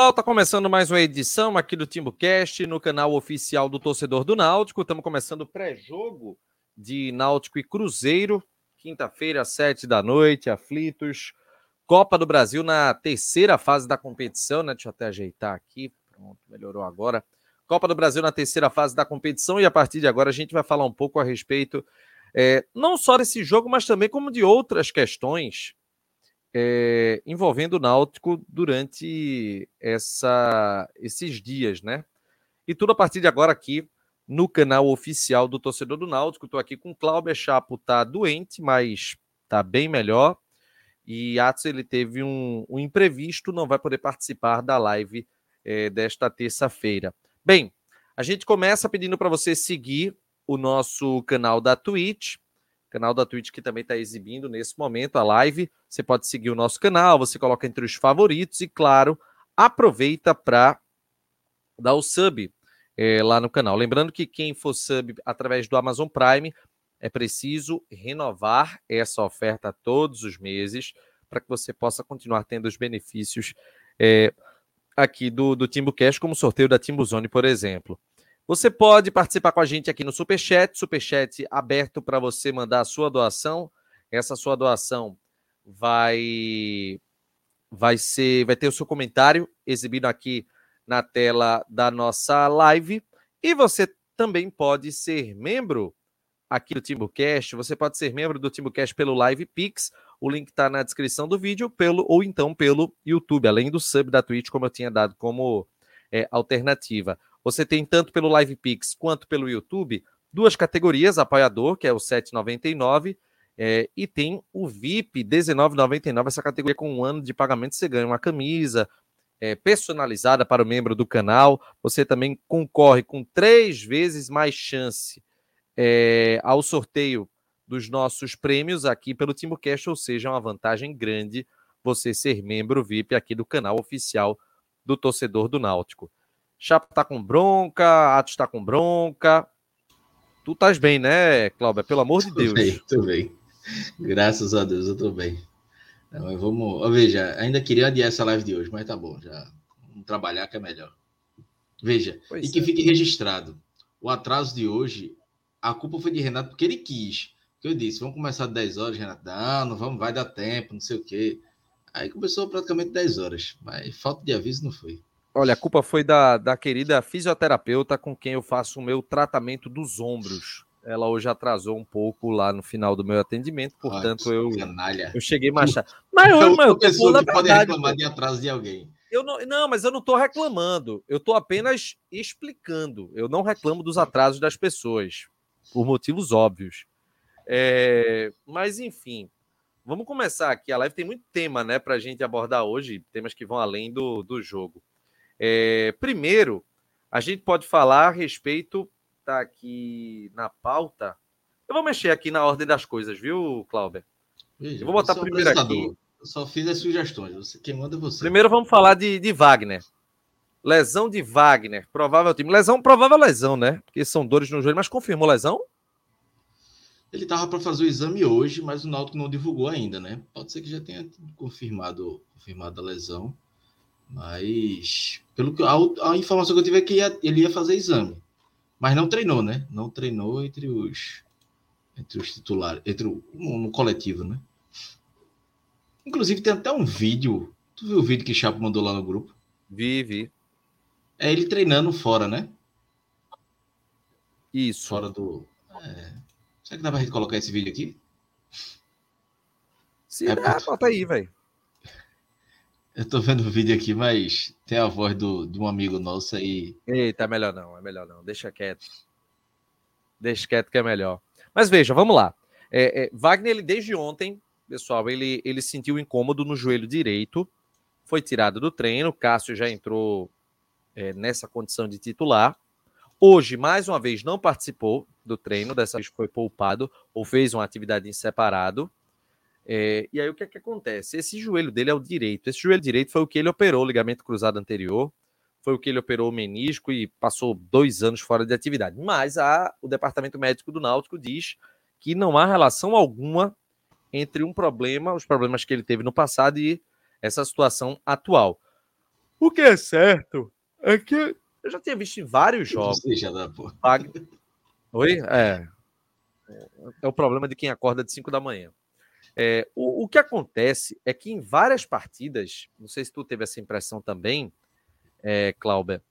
pessoal, tá começando mais uma edição aqui do TimbuCast no canal oficial do torcedor do Náutico. Estamos começando o pré-jogo de Náutico e Cruzeiro, quinta-feira, sete da noite, aflitos. Copa do Brasil na terceira fase da competição, né? Deixa eu até ajeitar aqui. Pronto, melhorou agora. Copa do Brasil na terceira fase da competição e a partir de agora a gente vai falar um pouco a respeito é, não só desse jogo, mas também como de outras questões é, envolvendo o Náutico durante essa, esses dias, né? E tudo a partir de agora aqui no canal oficial do Torcedor do Náutico. Estou aqui com o Cláudio Chapo, tá doente, mas tá bem melhor. E Atos ele teve um, um imprevisto, não vai poder participar da live é, desta terça-feira. Bem, a gente começa pedindo para você seguir o nosso canal da Twitch, canal da Twitch que também está exibindo nesse momento a live. Você pode seguir o nosso canal, você coloca entre os favoritos e, claro, aproveita para dar o sub é, lá no canal. Lembrando que quem for sub através do Amazon Prime é preciso renovar essa oferta todos os meses para que você possa continuar tendo os benefícios é, aqui do, do Timbu Cash, como o sorteio da Timbu Zone, por exemplo. Você pode participar com a gente aqui no Superchat, Superchat aberto para você mandar a sua doação. Essa sua doação vai vai ser vai ter o seu comentário exibido aqui na tela da nossa live e você também pode ser membro aqui do Timbucast, você pode ser membro do Timbucast pelo Live Pix, o link está na descrição do vídeo, pelo ou então pelo YouTube, além do sub da Twitch, como eu tinha dado como é, alternativa. Você tem tanto pelo Live Pix quanto pelo YouTube duas categorias, apoiador, que é o 7,99, é, e tem o VIP 19,99, essa categoria com um ano de pagamento, você ganha uma camisa é, personalizada para o membro do canal. Você também concorre com três vezes mais chance é, ao sorteio dos nossos prêmios aqui pelo TimbuCast, ou seja, é uma vantagem grande você ser membro VIP aqui do canal oficial do torcedor do Náutico. Chapo tá com bronca, Atos tá com bronca. Tu estás bem, né, Cláudio? Pelo amor de Deus. Tô bem, tô bem. Graças a Deus, eu tô bem. Mas vamos. Veja, ainda queria adiar essa live de hoje, mas tá bom, já. Vamos trabalhar que é melhor. Veja, pois e que é. fique registrado. O atraso de hoje, a culpa foi de Renato porque ele quis. Porque eu disse, vamos começar às 10 horas, Renato. Não, não vamos, vai dar tempo, não sei o quê. Aí começou praticamente 10 horas, mas falta de aviso não foi. Olha, a culpa foi da, da querida fisioterapeuta com quem eu faço o meu tratamento dos ombros. Ela hoje atrasou um pouco lá no final do meu atendimento, portanto eu, eu cheguei mais Mas eu, eu, eu que pode reclamar de atraso de alguém. Eu não, não, mas eu não estou reclamando. Eu estou apenas explicando. Eu não reclamo dos atrasos das pessoas, por motivos óbvios. É, mas, enfim, vamos começar aqui. A live tem muito tema né, para a gente abordar hoje, temas que vão além do, do jogo. É, primeiro, a gente pode falar a respeito, tá aqui na pauta. Eu vou mexer aqui na ordem das coisas, viu, Cláudio? Eu vou botar primeiro aqui. Eu só fiz as sugestões. Você, quem manda é você. Primeiro vamos falar de, de Wagner. Lesão de Wagner, provável time. Lesão, provável lesão, né? Porque são dores no joelho, mas confirmou lesão? Ele estava para fazer o exame hoje, mas o Náutico não divulgou ainda, né? Pode ser que já tenha confirmado, confirmado a lesão. Mas, pelo que a, a informação que eu tive é que ia, ele ia fazer exame. Mas não treinou, né? Não treinou entre os entre os titulares, entre o no coletivo, né? Inclusive tem até um vídeo. Tu viu o vídeo que Chapo mandou lá no grupo? Vi, vi. É ele treinando fora, né? Isso. Fora do. É... Será que dá pra gente colocar esse vídeo aqui? Se é, dá, bota aí, velho. Eu tô vendo o vídeo aqui, mas tem a voz do, de um amigo nosso aí. Eita, é melhor não, é melhor não. Deixa quieto. Deixa quieto que é melhor. Mas veja, vamos lá. É, é, Wagner, ele desde ontem, pessoal, ele, ele sentiu incômodo no joelho direito, foi tirado do treino. Cássio já entrou é, nessa condição de titular. Hoje, mais uma vez, não participou do treino, dessa vez foi poupado ou fez uma atividade em separado. É, e aí o que é que acontece? Esse joelho dele é o direito. Esse joelho direito foi o que ele operou, o ligamento cruzado anterior, foi o que ele operou o menisco e passou dois anos fora de atividade. Mas a, o departamento médico do Náutico diz que não há relação alguma entre um problema, os problemas que ele teve no passado e essa situação atual. O que é certo é que eu já tinha visto em vários jogos. Seja da Wagner... Oi? É. É o problema de quem acorda de 5 da manhã. É, o, o, que acontece é que em várias partidas, não sei se tu teve essa impressão também, é, Cláudia,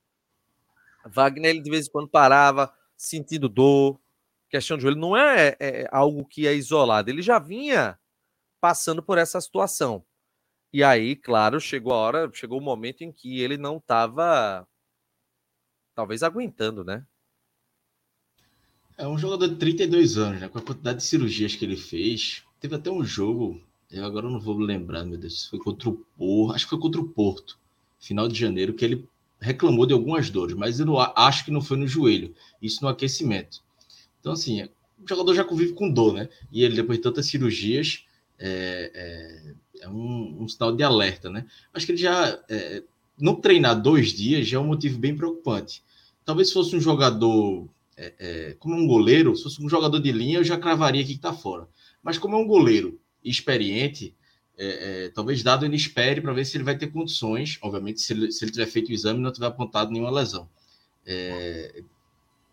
Wagner ele de vez em quando parava sentindo dor, questão de joelho, não é, é, algo que é isolado, ele já vinha passando por essa situação. E aí, claro, chegou a hora, chegou o momento em que ele não estava talvez aguentando, né? É um jogador de 32 anos, né? Com a quantidade de cirurgias que ele fez. Teve até um jogo, eu agora não vou lembrar, meu Deus, foi contra o Porto, acho que foi contra o Porto, final de janeiro, que ele reclamou de algumas dores, mas eu não, acho que não foi no joelho, isso no aquecimento. Então, assim, o jogador já convive com dor, né? E ele, depois de tantas cirurgias, é, é, é um, um, sinal de alerta, né? Acho que ele já. É, não treinar dois dias já é um motivo bem preocupante. Talvez se fosse um jogador, é, é, como um goleiro, se fosse um jogador de linha, eu já cravaria aqui que tá fora. Mas como é um goleiro experiente, é, é, talvez dado ele espere para ver se ele vai ter condições, obviamente, se ele, se ele tiver feito o exame e não tiver apontado nenhuma lesão. É,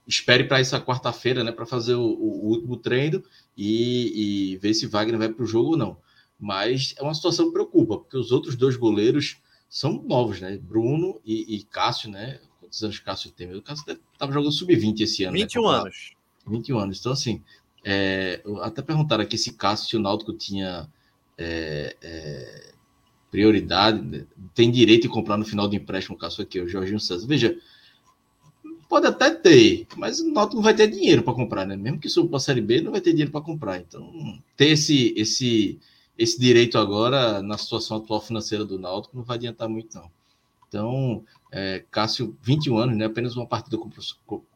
espere para essa quarta-feira, né, para fazer o, o, último treino e, e ver se Wagner vai para o jogo ou não. Mas é uma situação que preocupa, porque os outros dois goleiros são novos, né? Bruno e, e Cássio, né? Quantos anos Cássio tem? O Cássio estava jogando sub-20 esse ano. 21 né? anos. 21 anos. Então, assim, é, até perguntaram aqui se Cássio, se o Náutico tinha é, é, prioridade, né? tem direito de comprar no final do empréstimo o Cássio aqui, o Jorginho César. Veja, pode até ter, mas o Náutico não vai ter dinheiro para comprar, né? Mesmo que suba para a Série B, não vai ter dinheiro para comprar. Então, ter esse, esse, esse direito agora, na situação atual financeira do Náutico, não vai adiantar muito, não. Então, é, Cássio, 21 anos, né? Apenas uma partida como,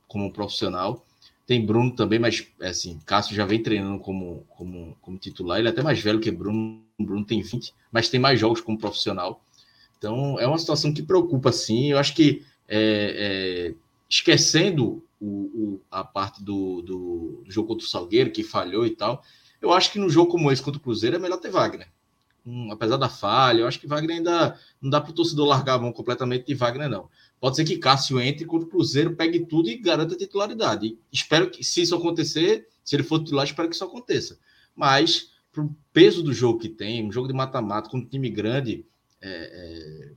como profissional. Tem Bruno também, mas é assim, Cássio já vem treinando como, como, como titular. Ele é até mais velho que Bruno. Bruno tem 20, mas tem mais jogos como profissional. Então é uma situação que preocupa, sim. Eu acho que é, é, esquecendo o, o, a parte do, do, do, jogo contra o Salgueiro, que falhou e tal, eu acho que no jogo como esse contra o Cruzeiro é melhor ter Wagner. Hum, apesar da falha, eu acho que Wagner ainda não dá para o torcedor largar a mão completamente de Wagner, não. Pode ser que Cássio entre contra o Cruzeiro, pegue tudo e garanta a titularidade. Espero que, se isso acontecer, se ele for titular, espero que isso aconteça. Mas, para o peso do jogo que tem, um jogo de mata-mata com um time grande, é, é,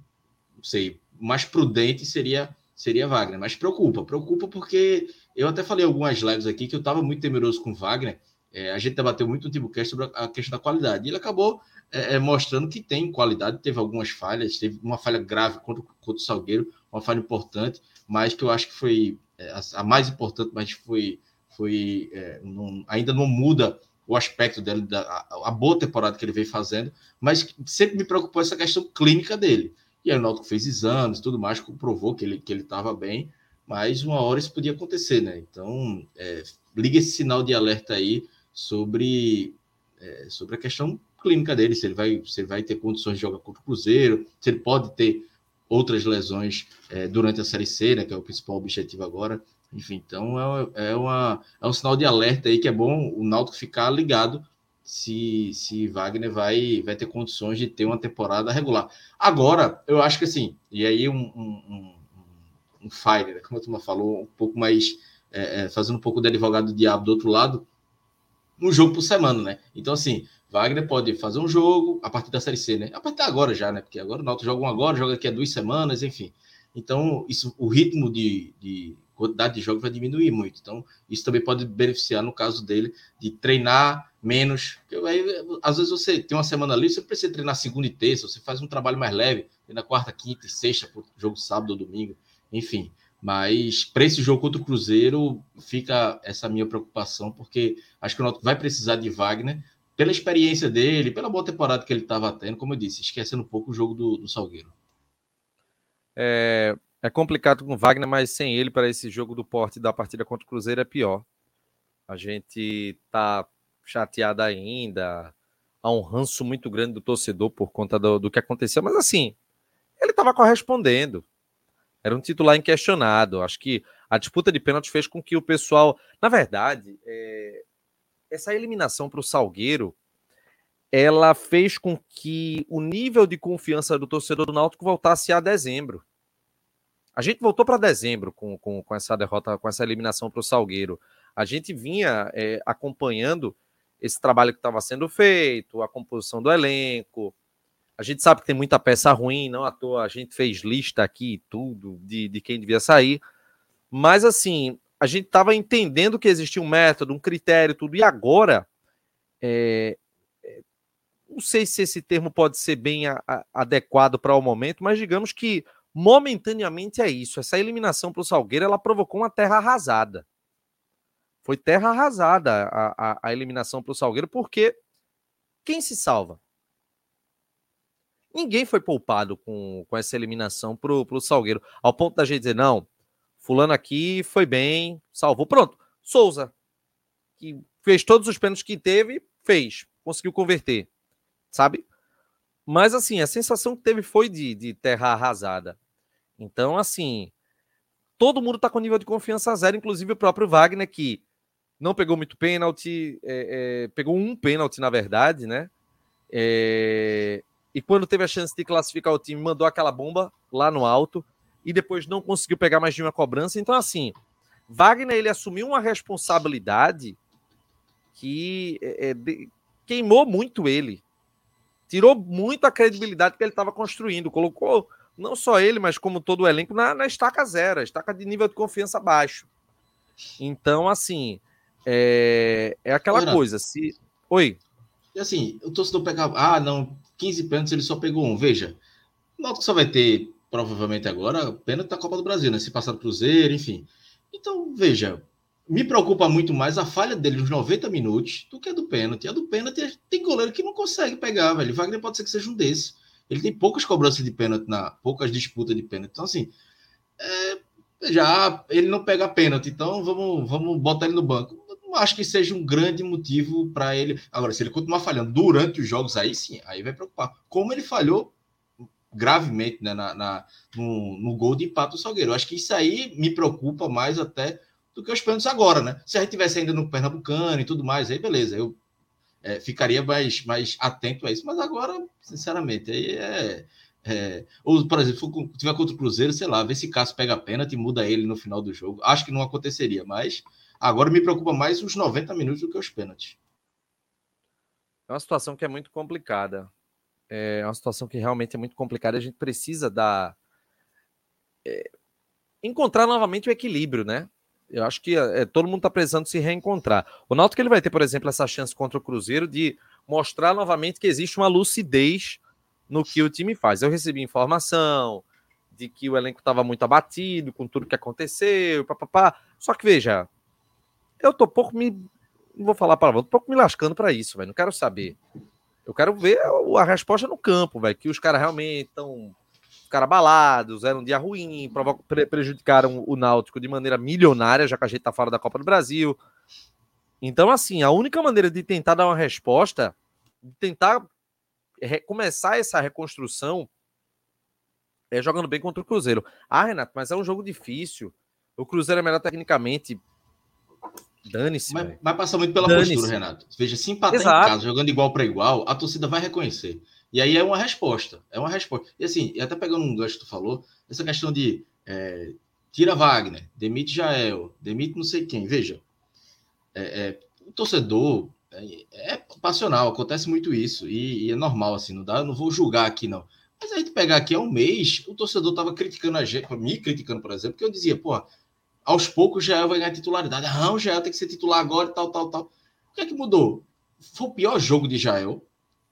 não sei, mais prudente seria seria Wagner. Mas preocupa, preocupa porque eu até falei algumas lives aqui que eu estava muito temeroso com Wagner. É, a gente debateu muito no TiboCast sobre a, a questão da qualidade. E ele acabou é, é, mostrando que tem qualidade, teve algumas falhas, teve uma falha grave contra, contra o Salgueiro, uma falha importante, mas que eu acho que foi é, a, mais importante, mas foi, foi é, não, ainda não muda o aspecto dele, da, a, a, boa temporada que ele veio fazendo, mas sempre me preocupou essa questão clínica dele. E aí o Náutico fez exames tudo mais, comprovou que ele que estava bem, mas uma hora isso podia acontecer, né? Então, é, liga esse sinal de alerta aí sobre, é, sobre a questão clínica dele, se ele vai, se ele vai ter condições de jogar contra o Cruzeiro, se ele pode ter outras lesões é, durante a Série C, né, que é o principal objetivo agora. Enfim, então é, é, uma, é um sinal de alerta aí que é bom o Náutico ficar ligado se, se Wagner vai, vai ter condições de ter uma temporada regular. Agora, eu acho que assim, e aí um, um, um, um fire, né, como a turma falou, um pouco mais, é, é, fazendo um pouco de advogado do diabo do outro lado, um jogo por semana, né? Então, assim, Wagner pode fazer um jogo a partir da Série C, né? A partir agora já, né? Porque agora o Náutico joga um agora, joga aqui a duas semanas, enfim. Então, isso, o ritmo de, de quantidade de jogos vai diminuir muito. Então, isso também pode beneficiar, no caso dele, de treinar menos. Aí, às vezes você tem uma semana ali, você precisa treinar segunda e terça, você faz um trabalho mais leve, na quarta, quinta e sexta, por jogo sábado ou domingo, enfim. Mas para esse jogo contra o Cruzeiro, fica essa minha preocupação, porque acho que o Náutico vai precisar de Wagner pela experiência dele, pela boa temporada que ele estava tendo, como eu disse, esquecendo um pouco o jogo do, do Salgueiro. É, é complicado com Wagner, mas sem ele para esse jogo do porte da partida contra o Cruzeiro é pior. A gente tá chateado ainda, há um ranço muito grande do torcedor por conta do, do que aconteceu, mas assim, ele estava correspondendo. Era um titular inquestionado. Acho que a disputa de pênalti fez com que o pessoal. Na verdade, é, essa eliminação para o Salgueiro ela fez com que o nível de confiança do torcedor do Náutico voltasse a dezembro. A gente voltou para dezembro com, com, com, essa derrota, com essa eliminação para o Salgueiro. A gente vinha é, acompanhando esse trabalho que estava sendo feito, a composição do elenco. A gente sabe que tem muita peça ruim, não à toa a gente fez lista aqui tudo de, de quem devia sair. Mas assim, a gente estava entendendo que existia um método, um critério, tudo. E agora, é, é, não sei se esse termo pode ser bem a, a, adequado para o momento, mas digamos que momentaneamente é isso. Essa eliminação para o Salgueiro ela provocou uma terra arrasada. Foi terra arrasada a, a, eliminação para o Salgueiro, porque quem se salva? Ninguém foi poupado com, com essa eliminação para o Salgueiro, ao ponto da gente dizer, não, fulano aqui foi bem, salvou. Pronto, Souza, que fez todos os pênaltis que teve, fez, conseguiu converter, sabe? Mas assim, a sensação que teve foi de, de terra arrasada. Então, assim, todo mundo está com nível de confiança zero, inclusive o próprio Wagner, que não pegou muito pênalti, é, é, pegou um pênalti, na verdade, né? É, e quando teve a chance de classificar o time, mandou aquela bomba lá no alto e depois não conseguiu pegar mais de uma cobrança. Então, assim, Wagner ele assumiu uma responsabilidade que é, é, de, queimou muito ele, tirou muito a credibilidade que ele estava construindo, colocou não só ele, mas como todo o elenco na, na estaca zero, estaca de nível de confiança baixo. Então, assim, é, é aquela Oi, coisa. Se... Oi. E assim, o torcedor pegava, ah, não, 15 pênaltis, ele só pegou um. Veja, o Náutico só vai ter, provavelmente agora, pênalti da Copa do Brasil, né? Se passar do Cruzeiro, enfim. Então, veja, me preocupa muito mais a falha dele nos 90 minutos do que a do pênalti. A do pênalti tem goleiro que não consegue pegar, velho. Wagner pode ser que seja um desses. Ele tem poucas cobranças de pênalti, na, poucas disputas de pênalti. Então, assim, é, já ele não pega pênalti, então vamos, vamos botar ele no banco não acho que seja um grande motivo para ele. Agora, se ele continuar falhando durante os jogos, aí sim, aí vai preocupar. Como ele falhou gravemente né, na, na no, no, gol de empate do Salgueiro. Acho que isso aí me preocupa mais até do que os pênaltis agora, né? Se a gente tivesse ainda no Pernambucano e tudo mais, aí beleza, eu é, ficaria mais, mais atento a isso. Mas agora, sinceramente, aí é. é ou, por exemplo, se tiver contra o Cruzeiro, sei lá, ver se Cássio pega a pênalti e muda ele no final do jogo. Acho que não aconteceria, mas Agora me preocupa mais os 90 minutos do que os pênaltis. É uma situação que é muito complicada. É uma situação que realmente é muito complicada. A gente precisa dar. É... encontrar novamente o equilíbrio, né? Eu acho que é, todo mundo está precisando se reencontrar. O Náutico ele vai ter, por exemplo, essa chance contra o Cruzeiro de mostrar novamente que existe uma lucidez no que o time faz. Eu recebi informação de que o elenco estava muito abatido com tudo que aconteceu, papapá. Só que veja, eu tô pouco me. Não vou falar para tô pouco me lascando para isso, velho. Não quero saber. Eu quero ver a resposta no campo, velho. Que os caras realmente estão. Cara balados, era um dia ruim, prejudicaram o Náutico de maneira milionária, já que a gente tá fora da Copa do Brasil. Então, assim, a única maneira de tentar dar uma resposta, de tentar começar essa reconstrução, é jogando bem contra o Cruzeiro. Ah, Renato, mas é um jogo difícil. O Cruzeiro é melhor tecnicamente. Dane-se. Mas, mas, passa muito pela postura, Renato. Veja, se empatar Exato. em casa, jogando igual para igual, a torcida vai reconhecer. E aí é uma resposta. É uma resposta. E assim, até pegando um gancho que tu falou, essa questão de é, tira Wagner, demite Jael, demite não sei quem. Veja, é, é, o torcedor é, é, passional, acontece muito isso. E, e, é normal, assim, não dá, eu não vou julgar aqui, não. Mas a gente pegar aqui há um mês, o torcedor tava criticando a gente, me criticando, por exemplo, porque eu dizia, pô, aos poucos o Jael vai ganhar titularidade. Ah, o Jael tem que ser titular agora e tal, tal, tal. O que é que mudou? Foi o pior jogo de Jael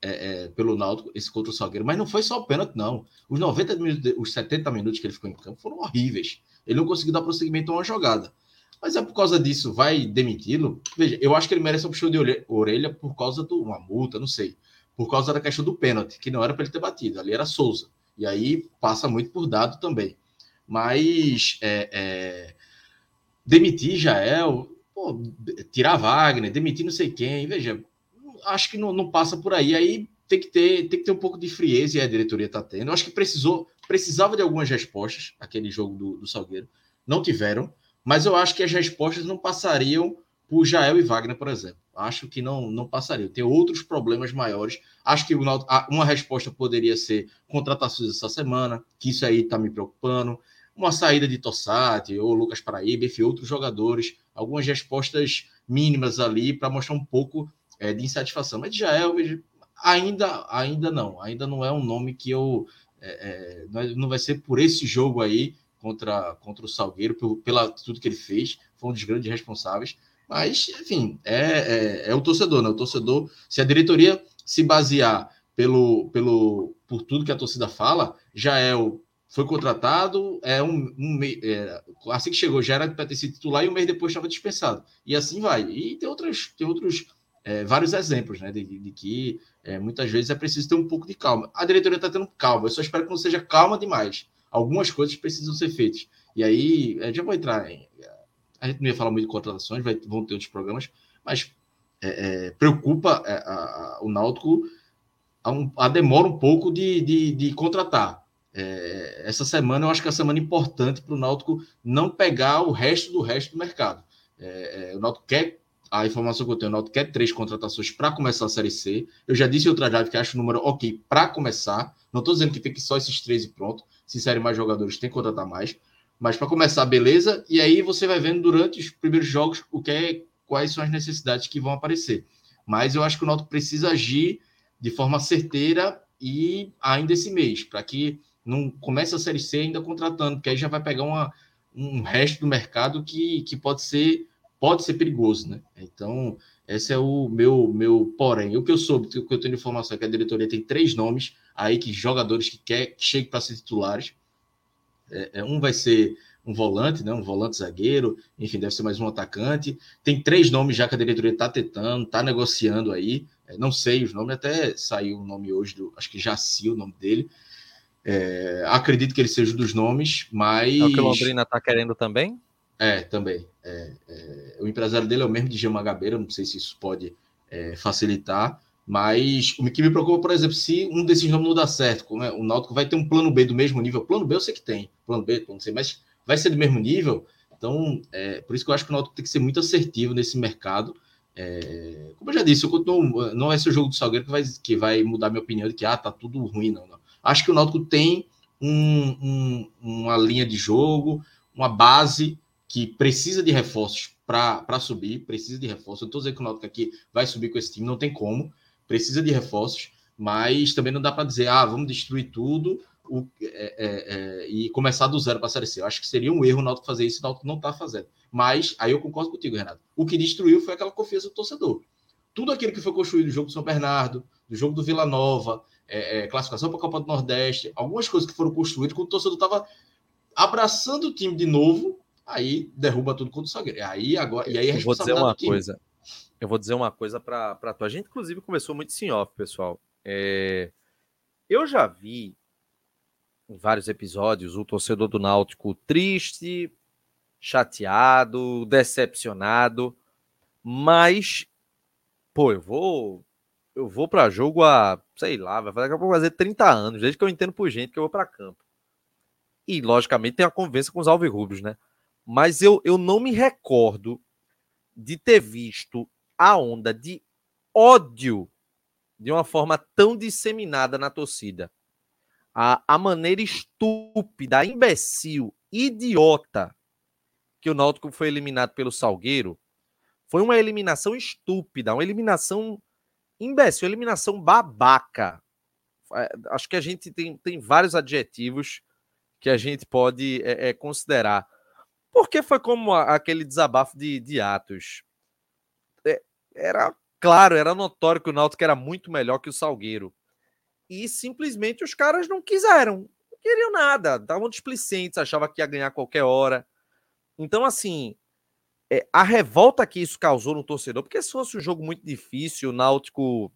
é, é, pelo Náutico, esse contra o Salgueiro, mas não foi só o pênalti, não. Os 90 minutos, os 70 minutos que ele ficou em campo foram horríveis. Ele não conseguiu dar prosseguimento a uma jogada. Mas é por causa disso, vai demiti-lo? Veja, eu acho que ele merece um puxão de orelha por causa de uma multa, não sei. Por causa da questão do pênalti, que não era para ele ter batido, ali era Souza. E aí passa muito por dado também. Mas é, é demitir Jael, pô, tirar Wagner, demitir não sei quem, veja, acho que não, não, passa por aí. Aí tem que ter, tem que ter um pouco de frieza e a diretoria está tendo. Eu acho que precisou, precisava de algumas respostas, aquele jogo do, do Salgueiro, não tiveram, mas eu acho que as respostas não passariam por Jael e Wagner, por exemplo. Acho que não, não passaria. Tem outros problemas maiores. Acho que uma resposta poderia ser contratações essa semana, que isso aí está me preocupando. Uma saída de Tossati ou Lucas Paraíba, enfim, outros jogadores. Algumas respostas mínimas ali para mostrar um pouco é, de insatisfação. Mas Jael, ainda, ainda não. Ainda não é um nome que eu. É, é, não vai ser por esse jogo aí contra, contra o Salgueiro, pela tudo que ele fez. Foi um dos grandes responsáveis mas, enfim, é, é, é, o torcedor, né? O torcedor, se a diretoria se basear pelo, pelo, por tudo que a torcida fala, já é o. Foi contratado, é um, um é, assim que chegou já era para ter sido titular e um mês depois estava dispensado. E assim vai. E tem outros, tem outros é, vários exemplos, né? De, de que é, muitas vezes é preciso ter um pouco de calma. A diretoria está tendo calma, eu só espero que não seja calma demais. Algumas coisas precisam ser feitas. E aí, já vou entrar em a gente não ia falar muito de contratações, vai, vão ter outros programas, mas é, é, preocupa é, a, a, o Náutico a, um, a, demora um pouco de, de, de contratar. É, essa semana eu acho que é a semana importante para o Náutico não pegar o resto do resto do mercado. É, é, o Náutico quer, a informação que eu tenho, o Náutico quer três contratações para começar a Série C. Eu já disse em outra live que acho o número ok para começar. Não estou dizendo que tem que só esses três e pronto. Se serem mais jogadores, tem que contratar mais. Mas para começar, beleza. E aí você vai vendo durante os primeiros jogos o que é, quais são as necessidades que vão aparecer. Mas eu acho que o Náutico precisa agir de forma certeira e ainda esse mês, para que não comece a Série C ainda contratando, porque aí já vai pegar uma, um resto do mercado que, que pode ser pode ser perigoso, né? Então, esse é o meu meu porém. O que eu soube, o que eu tenho informação é que a diretoria tem três nomes aí que jogadores que quer que chegue para ser titulares. É, é, um vai ser um volante, né, um volante zagueiro, enfim, deve ser mais um atacante. Tem três nomes já que a diretoria está tentando, está negociando aí. É, não sei os nomes, até saiu o nome hoje, do, acho que Jaci o nome dele. É, acredito que ele seja um dos nomes, mas. É o que o Londrina está querendo também? É, também. É, é, o empresário dele é o mesmo de Gil Magabeira, não sei se isso pode é, facilitar. Mas o que me preocupa, por exemplo, se um desses nomes não dá certo, como é, o Náutico vai ter um plano B do mesmo nível. Plano B eu sei que tem, plano B, não sei, mas vai ser do mesmo nível. Então, é, por isso que eu acho que o Náutico tem que ser muito assertivo nesse mercado. É, como eu já disse, eu continuo, não vai ser o jogo do Salgueiro que vai, que vai mudar minha opinião de que ah, tá tudo ruim, não, não. Acho que o Náutico tem um, um, uma linha de jogo, uma base que precisa de reforços para subir, precisa de reforços. Eu estou dizendo que o Náutico aqui vai subir com esse time, não tem como precisa de reforços, mas também não dá para dizer, ah, vamos destruir tudo o, é, é, é, e começar do zero para a Série C. Eu acho que seria um erro o Náutico fazer isso, o Náutico não está fazendo. Mas, aí eu concordo contigo, Renato. O que destruiu foi aquela confiança do torcedor. Tudo aquilo que foi construído no jogo do São Bernardo, do jogo do Vila Nova, é, é, classificação para a Copa do Nordeste, algumas coisas que foram construídas, quando o torcedor estava abraçando o time de novo, aí derruba tudo contra o Salgueiro. Aí agora, e aí a Vou dizer uma coisa eu vou dizer uma coisa para tu. A gente, inclusive, começou muito sim off, pessoal. É... Eu já vi em vários episódios o torcedor do Náutico triste, chateado, decepcionado, mas, pô, eu vou. Eu vou para jogo há, sei lá, vai fazer 30 anos, desde que eu entendo por gente que eu vou para campo. E, logicamente, tem a convivência com os alvirrubros, né? Mas eu, eu não me recordo de ter visto a onda de ódio de uma forma tão disseminada na torcida. A, a maneira estúpida, imbecil, idiota que o Náutico foi eliminado pelo Salgueiro foi uma eliminação estúpida, uma eliminação imbecil, uma eliminação babaca. É, acho que a gente tem, tem vários adjetivos que a gente pode é, é, considerar. Porque foi como a, aquele desabafo de, de Atos era claro, era notório que o Náutico era muito melhor que o Salgueiro. E simplesmente os caras não quiseram, não queriam nada, estavam displicentes, achavam que ia ganhar qualquer hora. Então, assim, é, a revolta que isso causou no torcedor, porque se fosse um jogo muito difícil, o Náutico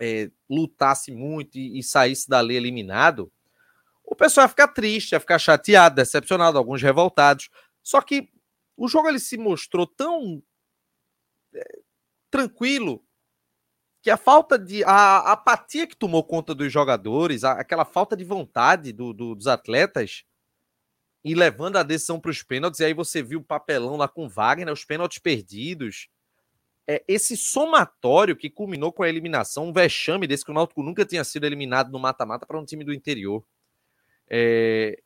é, lutasse muito e, e saísse dali eliminado, o pessoal ia ficar triste, ia ficar chateado, decepcionado, alguns revoltados. Só que o jogo ele se mostrou tão tranquilo que a falta de. A, apatia que tomou conta dos jogadores, a, aquela falta de vontade do, do, dos atletas, e levando a decisão para os pênaltis, e aí você viu o papelão lá com Wagner, os pênaltis perdidos. É, esse somatório que culminou com a eliminação, um vexame desse que o Náutico nunca tinha sido eliminado no mata-mata para um time do interior. É,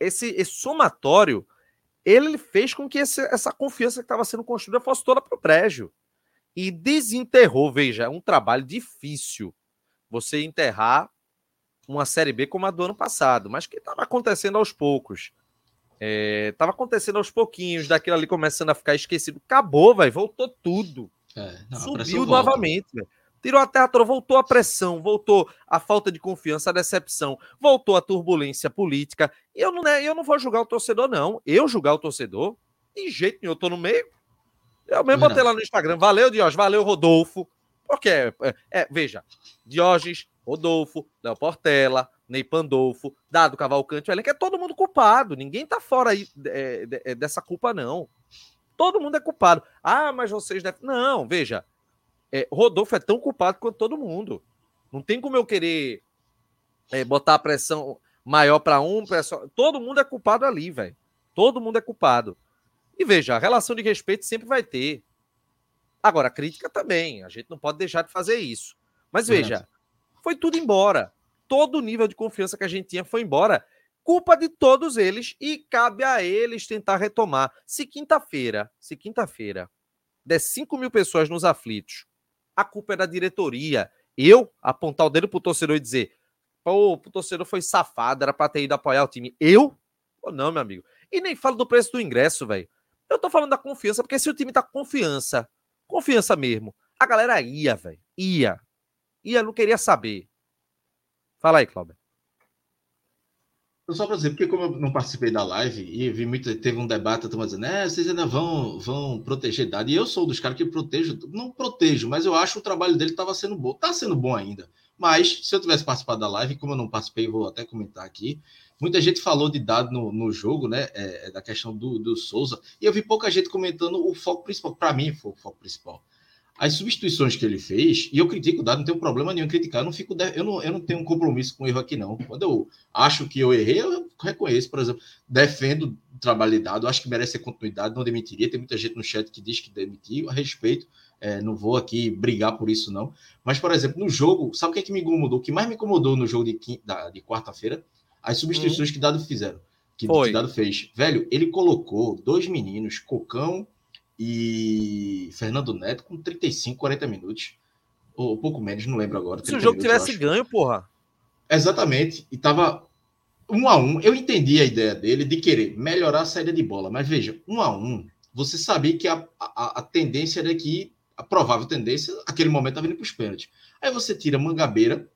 esse, esse, somatório, ele fez com que esse, essa confiança que estava sendo construída fosse toda para o prédio. E desenterrou, veja, é um trabalho difícil você enterrar uma Série B como a do ano passado, mas que estava acontecendo aos poucos. É, acontecendo aos pouquinhos, daquilo ali começando a ficar esquecido. Acabou, velho, voltou tudo. É, não, Subiu novamente, véio. Tirou a terra toda, voltou a pressão, voltou a falta de confiança, a decepção, voltou a turbulência política. E eu não, né, eu não vou julgar o torcedor, não. Eu julgar o torcedor, de jeito nenhum, eu tô no meio. Eu mesmo botei lá no Instagram. Valeu, Diógenes, valeu, Rodolfo. Porque, é, é, veja, Diógenes, Rodolfo, Léo Portela, Ney Pandolfo, Dado Cavalcante, o elenco é todo mundo culpado. Ninguém tá fora aí é, é, dessa culpa, não. Todo mundo é culpado. Ah, mas vocês devem. Não, veja. É, Rodolfo é tão culpado quanto todo mundo. Não tem como eu querer é, botar a pressão maior para um, pressão... todo mundo é culpado ali, velho. Todo mundo é culpado. E veja, a relação de respeito sempre vai ter. Agora, a crítica também. A gente não pode deixar de fazer isso. Mas veja, foi tudo embora. Todo o nível de confiança que a gente tinha foi embora. Culpa de todos eles e cabe a eles tentar retomar. Se quinta-feira, se quinta-feira der 5 mil pessoas nos aflitos, a culpa é da diretoria. Eu apontar o dedo pro torcedor e dizer, pô, o torcedor foi safado, era pra ter ido apoiar o time. Eu? Pô, não, meu amigo. E nem falo do preço do ingresso, velho. Eu tô falando da confiança, porque se o time tá com confiança, confiança mesmo, a galera ia, velho. Ia eu não queria saber. Fala aí, Cláudio. Só para dizer, porque como eu não participei da live e vi muito, teve um debate, a dizendo, é, vocês ainda vão, vão proteger dado. E eu sou dos caras que protejo, não protejo, mas eu acho que o trabalho dele estava sendo bom, está sendo bom ainda. Mas se eu tivesse participado da live, como eu não participei, vou até comentar aqui. Muita gente falou de dado no, no jogo, né? É, é da questão do, do Souza, e eu vi pouca gente comentando o foco principal. Para mim, foi o foco principal as substituições que ele fez, e eu critico o dado, não tenho problema nenhum em criticar, eu não, fico eu, não, eu não tenho um compromisso com erro aqui, não. Quando eu acho que eu errei, eu reconheço, por exemplo, defendo o trabalho de dado, acho que merece continuidade, não demitiria. Tem muita gente no chat que diz que demitiu, a respeito, é, não vou aqui brigar por isso, não. Mas, por exemplo, no jogo, sabe o que, é que me incomodou? O que mais me incomodou no jogo de, de quarta-feira? As substituições hum. que Dado fizeram, que, que Dado fez. Velho, ele colocou dois meninos, Cocão e Fernando Neto com 35, 40 minutos. Ou pouco menos, não lembro agora. Se o jogo minutos, tivesse ganho, porra. Exatamente. E tava um a um. Eu entendi a ideia dele de querer melhorar a saída de bola. Mas veja, um a um, você sabia que a, a, a tendência era que, a provável tendência, aquele momento estava indo para os pênaltis. Aí você tira Mangabeira,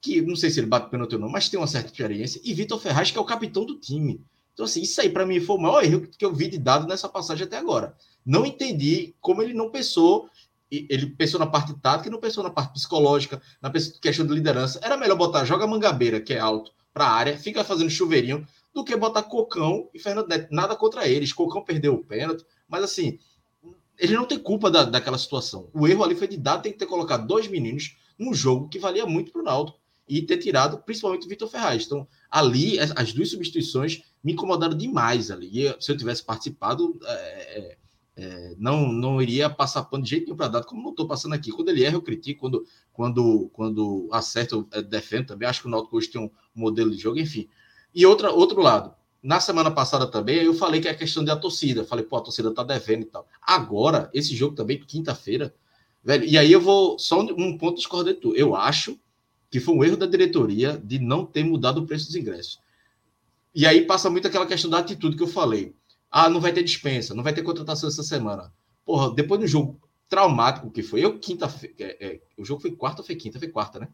que não sei se ele bate pênalti ou não, mas tem uma certa experiência, e Vitor Ferraz, que é o capitão do time. Então, assim, isso aí para mim foi o maior erro que eu vi de dado nessa passagem até agora. Não entendi como ele não pensou, ele pensou na parte tática e não pensou na parte psicológica, na questão de liderança. Era melhor botar joga Mangabeira, que é alto, para a área, fica fazendo chuveirinho, do que botar Cocão e Fernando Neto. Nada contra eles. Cocão perdeu o pênalti, mas assim, ele não tem culpa da, daquela situação. O erro ali foi de dar, tem que ter colocado dois meninos num jogo que valia muito para o Náutico e ter tirado principalmente o Vitor Ferraz. Então, ali, as, as, duas substituições me incomodaram demais ali. E, se eu tivesse participado, é, é não, não iria passar pano de jeito nenhum para dado, como não estou passando aqui. Quando ele erra, eu critico, quando, quando, quando acerta, eu é, defendo também. Acho que o Náutico hoje tem um modelo de jogo, enfim. E outra, outro lado, na semana passada também, eu falei que é a questão da torcida. Falei, pô, a torcida tá devendo e tal. Agora, esse jogo também, quinta-feira, velho, e aí eu vou, só um ponto discordante. Eu acho que foi um erro da diretoria de não ter mudado o preço dos ingressos. E aí passa muito aquela questão da atitude que eu falei. Ah, não vai ter dispensa, não vai ter contratação essa semana. Porra, depois do jogo traumático que foi, eu quinta-feira. É, é, o jogo foi quarta ou foi quinta? Foi quarta, né?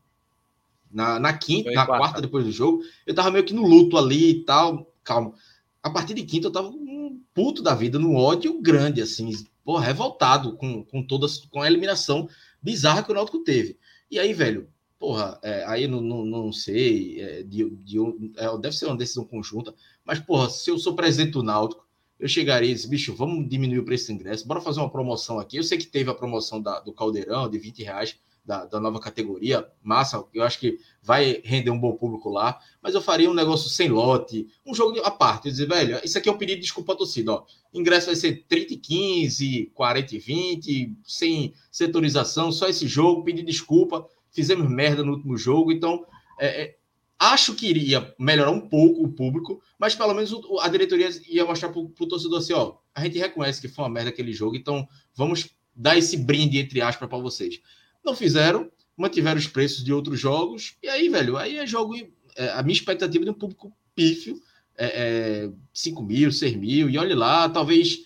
Na, na quinta, foi na quarta. quarta, depois do jogo, eu tava meio que no luto ali e tal. Calma. A partir de quinta, eu tava um puto da vida, no ódio grande, assim, porra, revoltado com, com toda com a eliminação bizarra que o Náutico teve. E aí, velho, porra, é, aí não, não, não sei, é, de, de, é, deve ser uma decisão conjunta, mas, porra, se eu sou presidente do Náutico, eu chegaria e disse, bicho, vamos diminuir o preço do ingresso, bora fazer uma promoção aqui. Eu sei que teve a promoção da, do Caldeirão de 20 reais, da, da, nova categoria, massa, eu acho que vai render um bom público lá, mas eu faria um negócio sem lote, um jogo à parte, dizer, velho, isso aqui é um pedido de desculpa à torcida, ó, ingresso vai ser 30 e 15, 40 e 20, sem setorização, só esse jogo, pedir desculpa, fizemos merda no último jogo, então, é, é, acho que iria melhorar um pouco o público, mas pelo menos a diretoria ia mostrar para o torcedor assim, ó, a gente reconhece que foi uma merda aquele jogo, então vamos dar esse brinde, entre aspas, para vocês. Não fizeram, mantiveram os preços de outros jogos, e aí, velho, aí é jogo. É, a minha expectativa de um público pífio é, é 5 mil, 6 mil, e olhe lá, talvez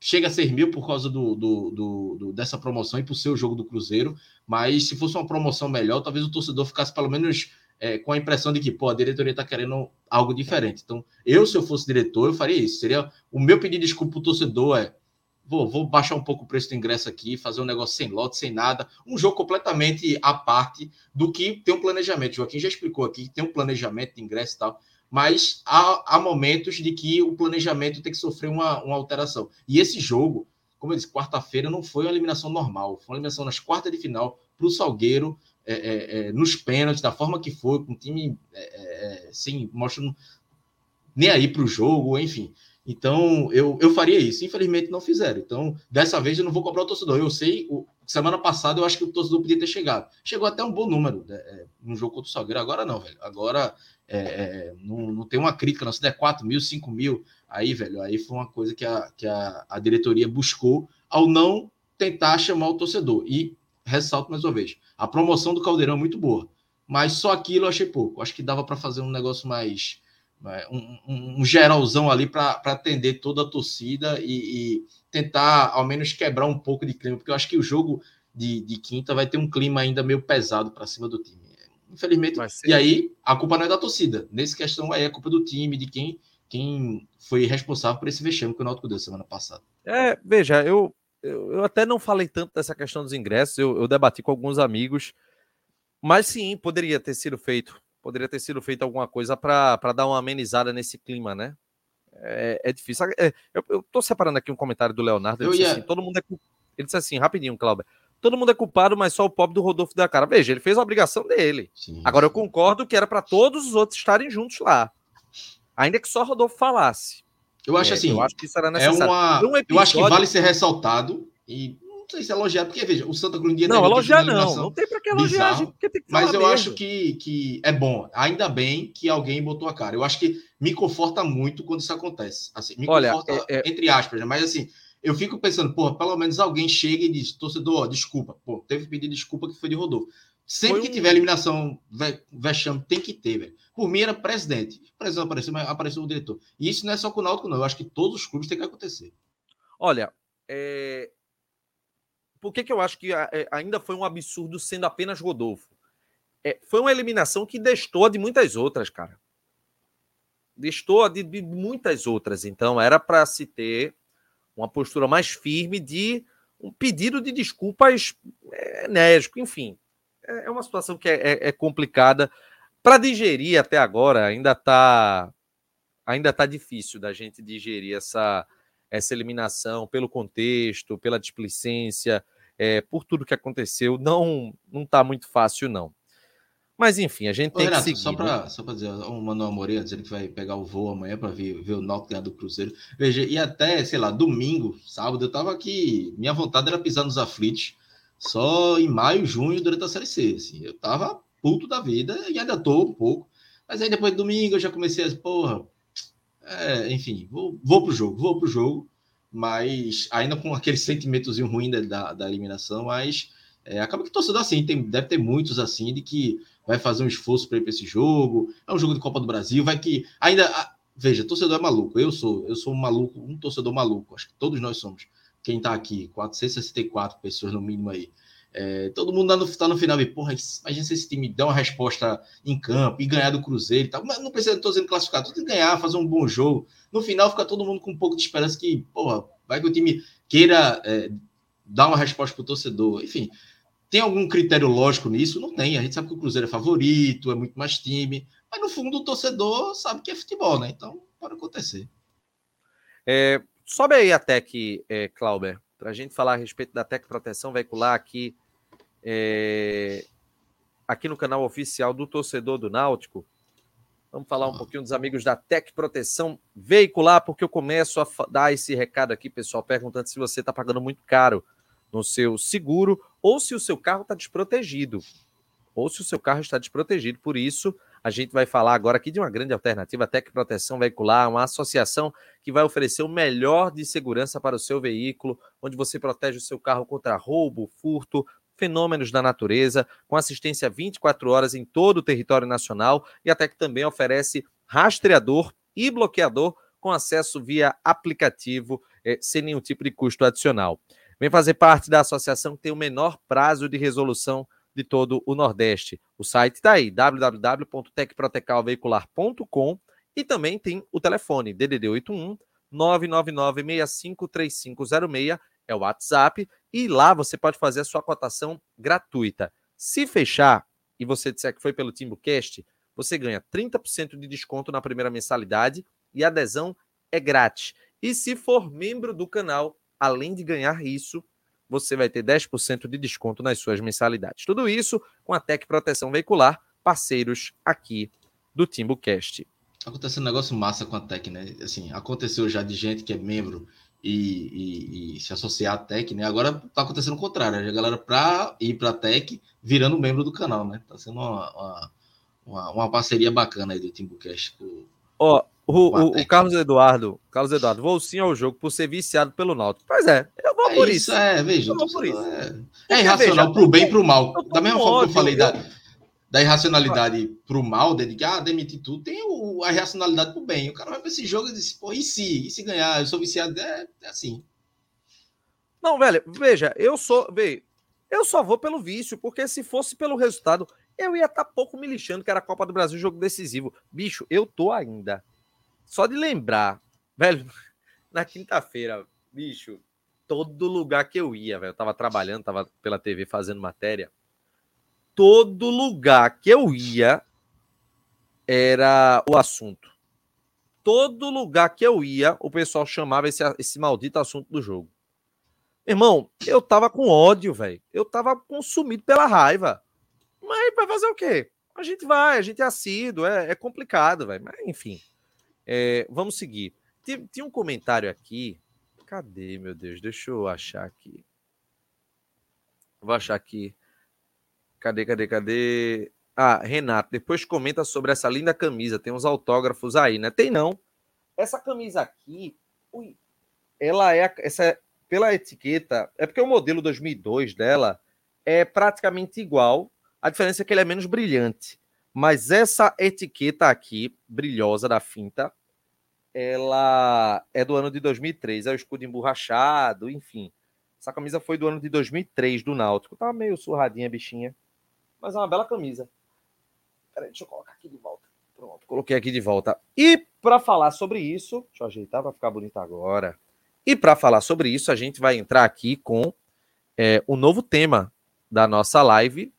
chega a 6 mil por causa do, do, do, do, dessa promoção e por ser o jogo do Cruzeiro, mas se fosse uma promoção melhor, talvez o torcedor ficasse pelo menos é, com a impressão de que, pô, a diretoria está querendo algo diferente. Então, eu, se eu fosse diretor, eu faria isso. Seria o meu pedido de desculpa para o torcedor é vou, vou baixar um pouco o preço do ingresso aqui, fazer um negócio sem lote, sem nada, um jogo completamente à parte do que tem um planejamento. O Joaquim já explicou aqui que tem um planejamento de ingresso e tal, mas há, há momentos de que o planejamento tem que sofrer uma, uma alteração. E esse jogo, como eu disse, quarta-feira não foi uma eliminação normal, foi uma eliminação nas quartas de final para o Salgueiro, é, é, é, nos pênaltis, da forma que foi, com o time é, é, é, sem mostrando nem aí para o jogo, enfim. Então, eu, eu faria isso. Infelizmente, não fizeram. Então, dessa vez, eu não vou cobrar o torcedor. Eu sei, o, semana passada, eu acho que o torcedor podia ter chegado. Chegou até um bom número né, no jogo contra o Salgueiro. Agora não, velho. Agora é, não, não tem uma crítica, não. Se der 4 mil, 5 mil, aí, velho, aí foi uma coisa que a, que a, a diretoria buscou ao não tentar chamar o torcedor. E ressalto mais uma vez: a promoção do Caldeirão é muito boa. Mas só aquilo eu achei pouco. Acho que dava para fazer um negócio mais né, um, um, um geralzão ali para atender toda a torcida e, e, tentar, ao menos, quebrar um pouco de clima, porque eu acho que o jogo de, de quinta vai ter um clima ainda meio pesado para cima do time. Infelizmente, e aí a culpa não é da torcida. Nesse questão aí é culpa do time, de quem, quem foi responsável por esse vexame que o Náutico deu semana passada. É, veja, eu, eu, eu, até não falei tanto dessa questão dos ingressos, eu, eu debati com alguns amigos, mas sim, poderia ter sido feito poderia ter sido feita alguma coisa para dar uma amenizada nesse clima, né? É, é difícil. É, eu, eu tô separando aqui um comentário do Leonardo. Ele, disse, assim, todo mundo é, ele disse assim, rapidinho, Cláudio. Todo mundo é culpado, mas só o pobre do Rodolfo da cara. Veja, ele fez a obrigação dele. Sim, Agora, eu concordo que era para todos os outros estarem juntos lá. Ainda que só o Rodolfo falasse. Eu acho é, assim. Eu acho que isso era necessário. É uma, um episódio... Eu acho que vale ser ressaltado e não sei se é elogiar, porque veja, o Santa Cruz Não, elogiar não, não tem para que elogiar, bizarro, porque tem que Mas eu mesmo. acho que, que é bom, ainda bem que alguém botou a cara. Eu acho que me conforta muito quando isso acontece. Assim, me Olha, conforta, é, é... entre aspas, né? mas assim, eu fico pensando, pô, pelo menos alguém chega e diz, torcedor, desculpa, pô, teve que pedir desculpa que foi de Rodolfo. Sempre foi que tiver eliminação, vexame, tem que ter, velho. Por mim era presidente. O presidente apareceu, mas apareceu o diretor. E isso não é só com o Náutico, não. Eu acho que todos os clubes têm que acontecer. Olha, é, por que, que eu acho que é, ainda foi um absurdo sendo apenas Rodolfo? É, foi uma eliminação que destoa de muitas outras, cara. Destoa de, de muitas outras. Então, era para se ter uma postura mais firme de um pedido de desculpas é, enérgico, enfim. É, é uma situação que é, é, é complicada. Para digerir até agora, ainda está ainda tá difícil da gente digerir essa, essa eliminação pelo contexto, pela displicência, é, por tudo que aconteceu, não não está muito fácil, não. Mas enfim, a gente Ô, tem Renato, que seguir. Só para né? só dizer, o Manuel Moreira dizendo que vai pegar o voo amanhã para ver, ver o Náutico ganhar do Cruzeiro. Veja, e até, sei lá, domingo, sábado, eu estava aqui. Minha vontade era pisar nos aflitos só em maio, junho, durante a Série C. Assim, eu estava puto da vida e ainda estou um pouco. Mas aí depois de domingo eu já comecei a. Porra, é, enfim, vou, vou pro jogo, vou pro jogo mas ainda com aquele sentimentozinho ruim da, da eliminação, mas é, acaba que torcedor assim, tem, deve ter muitos assim, de que vai fazer um esforço para ir para esse jogo, é um jogo de Copa do Brasil, vai que ainda, veja, torcedor é maluco, eu sou, eu sou um maluco, um torcedor maluco, acho que todos nós somos, quem está aqui, 464 pessoas no mínimo aí, é, todo mundo está no, no final e, porra, imagina se esse time der uma resposta em campo e ganhar do Cruzeiro e tal. Mas não precisa, estou sendo classificado, tudo ganhar, fazer um bom jogo. No final fica todo mundo com um pouco de esperança que, porra, vai que o time queira é, dar uma resposta para o torcedor. Enfim, tem algum critério lógico nisso? Não tem. A gente sabe que o Cruzeiro é favorito, é muito mais time. Mas no fundo o torcedor sabe que é futebol, né? Então pode acontecer. É, sobe aí a TEC, é, Clauber, para a gente falar a respeito da TEC Proteção Veicular aqui é, aqui no canal oficial do Torcedor do Náutico. Vamos falar um pouquinho dos amigos da Tec Proteção Veicular, porque eu começo a dar esse recado aqui, pessoal, perguntando se você está pagando muito caro no seu seguro ou se o seu carro está desprotegido. Ou se o seu carro está desprotegido. Por isso, a gente vai falar agora aqui de uma grande alternativa, a Tec Proteção Veicular, uma associação que vai oferecer o melhor de segurança para o seu veículo, onde você protege o seu carro contra roubo, furto, fenômenos da natureza, com assistência 24 horas em todo o território nacional e até que também oferece rastreador e bloqueador com acesso via aplicativo, eh, sem nenhum tipo de custo adicional. Vem fazer parte da associação que tem o menor prazo de resolução de todo o Nordeste. O site está aí, www.tecprotecalveicular.com e também tem o telefone DDD 81 999 653506 é o WhatsApp, e lá você pode fazer a sua cotação gratuita. Se fechar e você disser que foi pelo TimbuCast, você ganha 30% de desconto na primeira mensalidade e a adesão é grátis. E se for membro do canal, além de ganhar isso, você vai ter 10% de desconto nas suas mensalidades. Tudo isso com a Tec Proteção Veicular, parceiros aqui do TimbuCast. Aconteceu um negócio massa com a Tec, né? Assim, aconteceu já de gente que é membro e, e, e, se associar à Tech, né? Agora tá acontecendo o contrário, a galera para ir para a Tech virando membro do canal, né? Tá sendo uma, uma, uma, uma parceria bacana aí do Timbucast. Ó, oh, o, o, o, Carlos Eduardo, Carlos Eduardo, vou sim ao jogo por ser viciado pelo Náutico. Pois é, eu vou é por isso. isso. É, veja, eu vou por isso. É, é irracional pro bem e pro mal. Da mesma forma ódio, que eu falei eu... da da irracionalidade para o mal, de que, ah, demitir tudo, tem o, a irracionalidade para o bem. O cara vai para esse jogo e diz, pô, e se? E se ganhar? Eu sou viciado, é, é assim. Não, velho, veja, eu sou, veja, eu só vou pelo vício, porque se fosse pelo resultado, eu ia estar tá pouco me lixando que era a Copa do Brasil, jogo decisivo. Bicho, eu tô ainda. Só de lembrar, velho, na quinta-feira, bicho, todo lugar que eu ia, velho, eu tava trabalhando, tava pela TV fazendo matéria todo lugar que eu ia era o assunto. Todo lugar que eu ia, o pessoal chamava esse, esse maldito assunto do jogo. Irmão, eu tava com ódio, velho. Eu tava consumido pela raiva. Mas vai fazer o quê? A gente vai, a gente é assíduo, é, é complicado, velho. Mas enfim, é, vamos seguir. Tinha um comentário aqui. Cadê, meu Deus? Deixa eu achar aqui. Vou achar aqui. Cadê, cadê, cadê? Ah, Renato, depois comenta sobre essa linda camisa. Tem uns autógrafos aí, né? Tem não. Essa camisa aqui, ui, ela é essa pela etiqueta, é porque o modelo 2002 dela é praticamente igual. A diferença é que ele é menos brilhante. Mas essa etiqueta aqui, brilhosa da finta, ela é do ano de 2003. É o escudo emborrachado, enfim. Essa camisa foi do ano de 2003 do Náutico. Tá meio surradinha, bichinha mas é uma bela camisa. Peraí, deixa eu colocar aqui de volta. Pronto, coloquei aqui de volta. E para falar sobre isso, deixa eu ajeitar para ficar bonito agora. E para falar sobre isso, a gente vai entrar aqui com é, o novo tema da nossa live,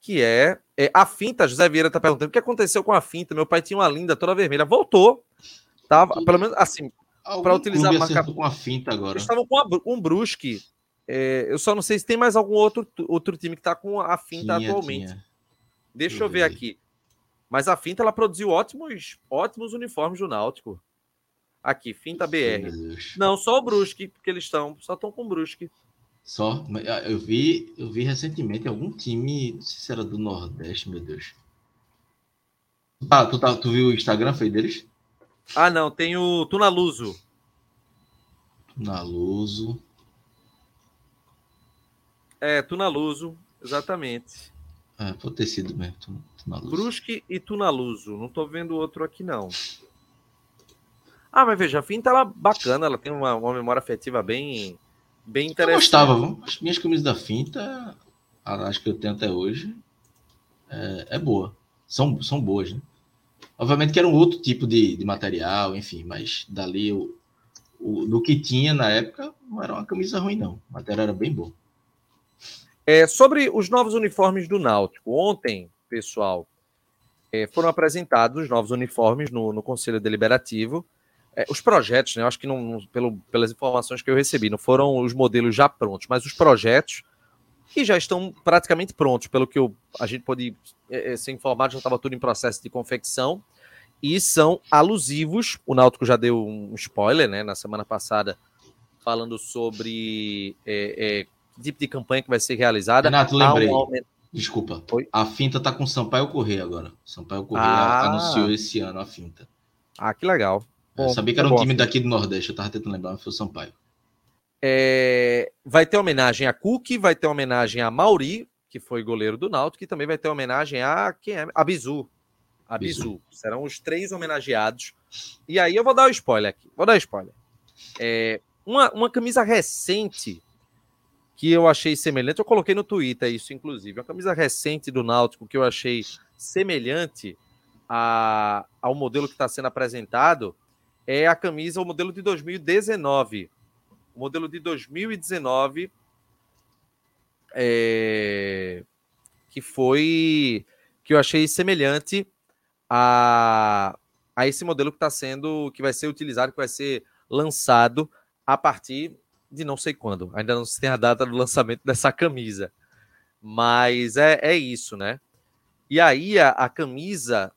que é, é, a finta. José Vieira está perguntando o que aconteceu com a finta. Meu pai tinha uma linda toda vermelha, voltou. Tava, pelo menos assim, para utilizar a marca. com a finta agora. Estavam com a, um Brusque é, eu só não sei se tem mais algum outro, outro time que está com a finta tinha, atualmente. Tinha. Deixa eu, ver aqui. Mas a finta ela produziu ótimos, ótimos uniformes do Náutico. Aqui, finta BR. Não, só o Brusque, porque eles estão, só estão com o Brusque. Só, ah, eu vi, eu vi recentemente algum time, não sei se era do Nordeste, meu Deus. Ah, tu, tá, tu viu o Instagram, foi deles? Ah, não, tem o Tunaluso. Tunaluso. É, Tunaluso, exatamente. É, pode ter sido mesmo. Tunaluso. Brusque e Tunaluso. Não tô vendo outro aqui, não. Ah, mas veja, a Finta ela bacana, ela tem uma, uma memória afetiva bem, bem interessante. Eu gostava, as minhas camisas da Finta, acho que eu tenho até hoje, é, é boa. São, são boas, né? Obviamente que era um outro tipo de, de material, enfim, mas dali o, o, do que tinha na época, não era uma camisa ruim, não. O material era bem bom. É, sobre os novos uniformes do Náutico. Ontem, pessoal, é, foram apresentados os novos uniformes no, no Conselho Deliberativo. É, os projetos, né, eu acho que não, pelo, pelas informações que eu recebi, não foram os modelos já prontos, mas os projetos que já estão praticamente prontos, pelo que eu, a gente pode é, ser informado, já estava tudo em processo de confecção e são alusivos. O Náutico já deu um spoiler, né, na semana passada, falando sobre é, é, tipo de campanha que vai ser realizada. Renato, lembrei. Um Desculpa. Oi? A finta tá com Sampaio Correia agora. Sampaio Correia ah. anunciou esse ano a finta. Ah, que legal. Bom, eu sabia que era um time daqui do Nordeste, eu tava tentando lembrar, mas foi o Sampaio. É... Vai ter homenagem a Cook, vai ter homenagem a Mauri, que foi goleiro do Náutico, e também vai ter homenagem a quem é? A Bizu. A Bizu. Bizu. Serão os três homenageados. E aí eu vou dar o um spoiler aqui. Vou dar um spoiler. É... Uma, uma camisa recente que eu achei semelhante, eu coloquei no Twitter isso, inclusive, uma camisa recente do Náutico que eu achei semelhante a, ao modelo que está sendo apresentado, é a camisa, o modelo de 2019. O modelo de 2019, é, que foi, que eu achei semelhante a, a esse modelo que está sendo, que vai ser utilizado, que vai ser lançado a partir de não sei quando. Ainda não se tem a data do lançamento dessa camisa. Mas é, é isso, né? E aí a, a camisa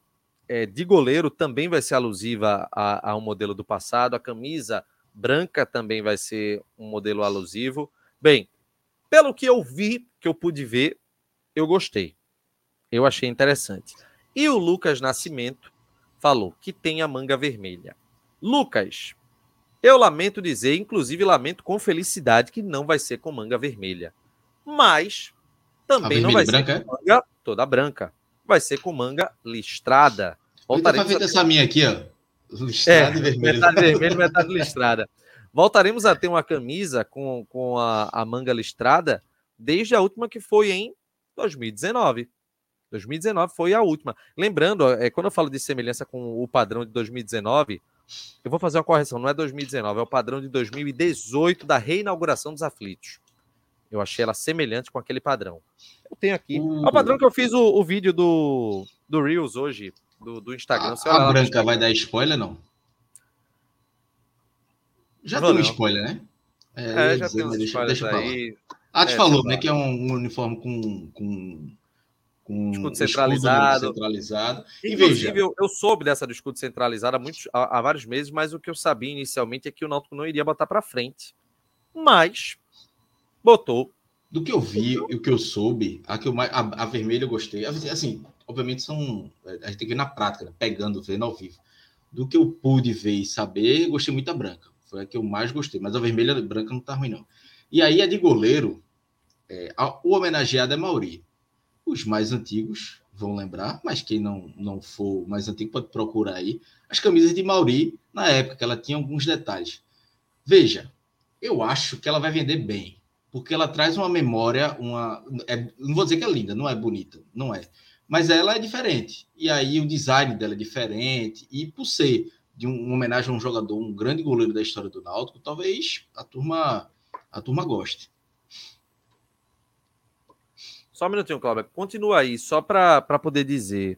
é, de goleiro também vai ser alusiva a, a, um modelo do passado. A camisa branca também vai ser um modelo alusivo. Bem, pelo que eu vi, que eu pude ver, eu gostei. Eu achei interessante. E o Lucas Nascimento falou que tem a manga vermelha. Lucas, eu lamento dizer, inclusive lamento com felicidade, que não vai ser com manga vermelha. Mas também não vai branca, ser com é? manga toda branca. Vai ser com manga listrada. Voltaremos a ter... essa minha aqui, ó. Listrada é, e vermelha. Metade vermelha metade listrada. Voltaremos a ter uma camisa com, com a, a manga listrada desde a última que foi em 2019. 2019 foi a última. Lembrando, é, quando eu falo de semelhança com o padrão de 2019, eu vou fazer uma correção, não é 2019, é o padrão de 2018 da reinauguração dos aflitos. Eu achei ela semelhante com aquele padrão. Eu tenho aqui. Uh. É o padrão que eu fiz o, o vídeo do, do Reels hoje, do, do Instagram. A, a branca vai dar spoiler, não? Já tem um spoiler, né? É, é já tem um spoiler aí. Ah, te é, falou, né? Que é um, um uniforme com, com com escudo centralizado. Escudo centralizado. Inclusive, veja... eu, eu, soube dessa do escudo centralizado há, muitos, há, há, vários meses, mas o que eu sabia inicialmente é que o Náutico não iria botar para frente. Mas botou. Do que eu vi e o que eu soube, a, que eu, a, a vermelha eu gostei. Assim, obviamente são. A gente tem que ver na prática, né? pegando, vendo ao vivo. Do que eu pude ver e saber, gostei muito da branca. Foi a que eu mais gostei. Mas a vermelha e a branca não tá ruim, não. E aí a de goleiro, é, a, o homenageado é Mauri. Os mais antigos vão lembrar, mas quem não, não for mais antigo pode procurar aí. As camisas de Mauri, na época, que ela tinha alguns detalhes. Veja, eu acho que ela vai vender bem, porque ela traz uma memória, uma. É, não vou dizer que é linda, não é bonita, não é. Mas ela é diferente. E aí o design dela é diferente. E por ser de um, uma homenagem a um jogador, um grande goleiro da história do Náutico, talvez a turma, a turma goste. Só um minutinho, Cláudio. Continua aí, só para poder dizer.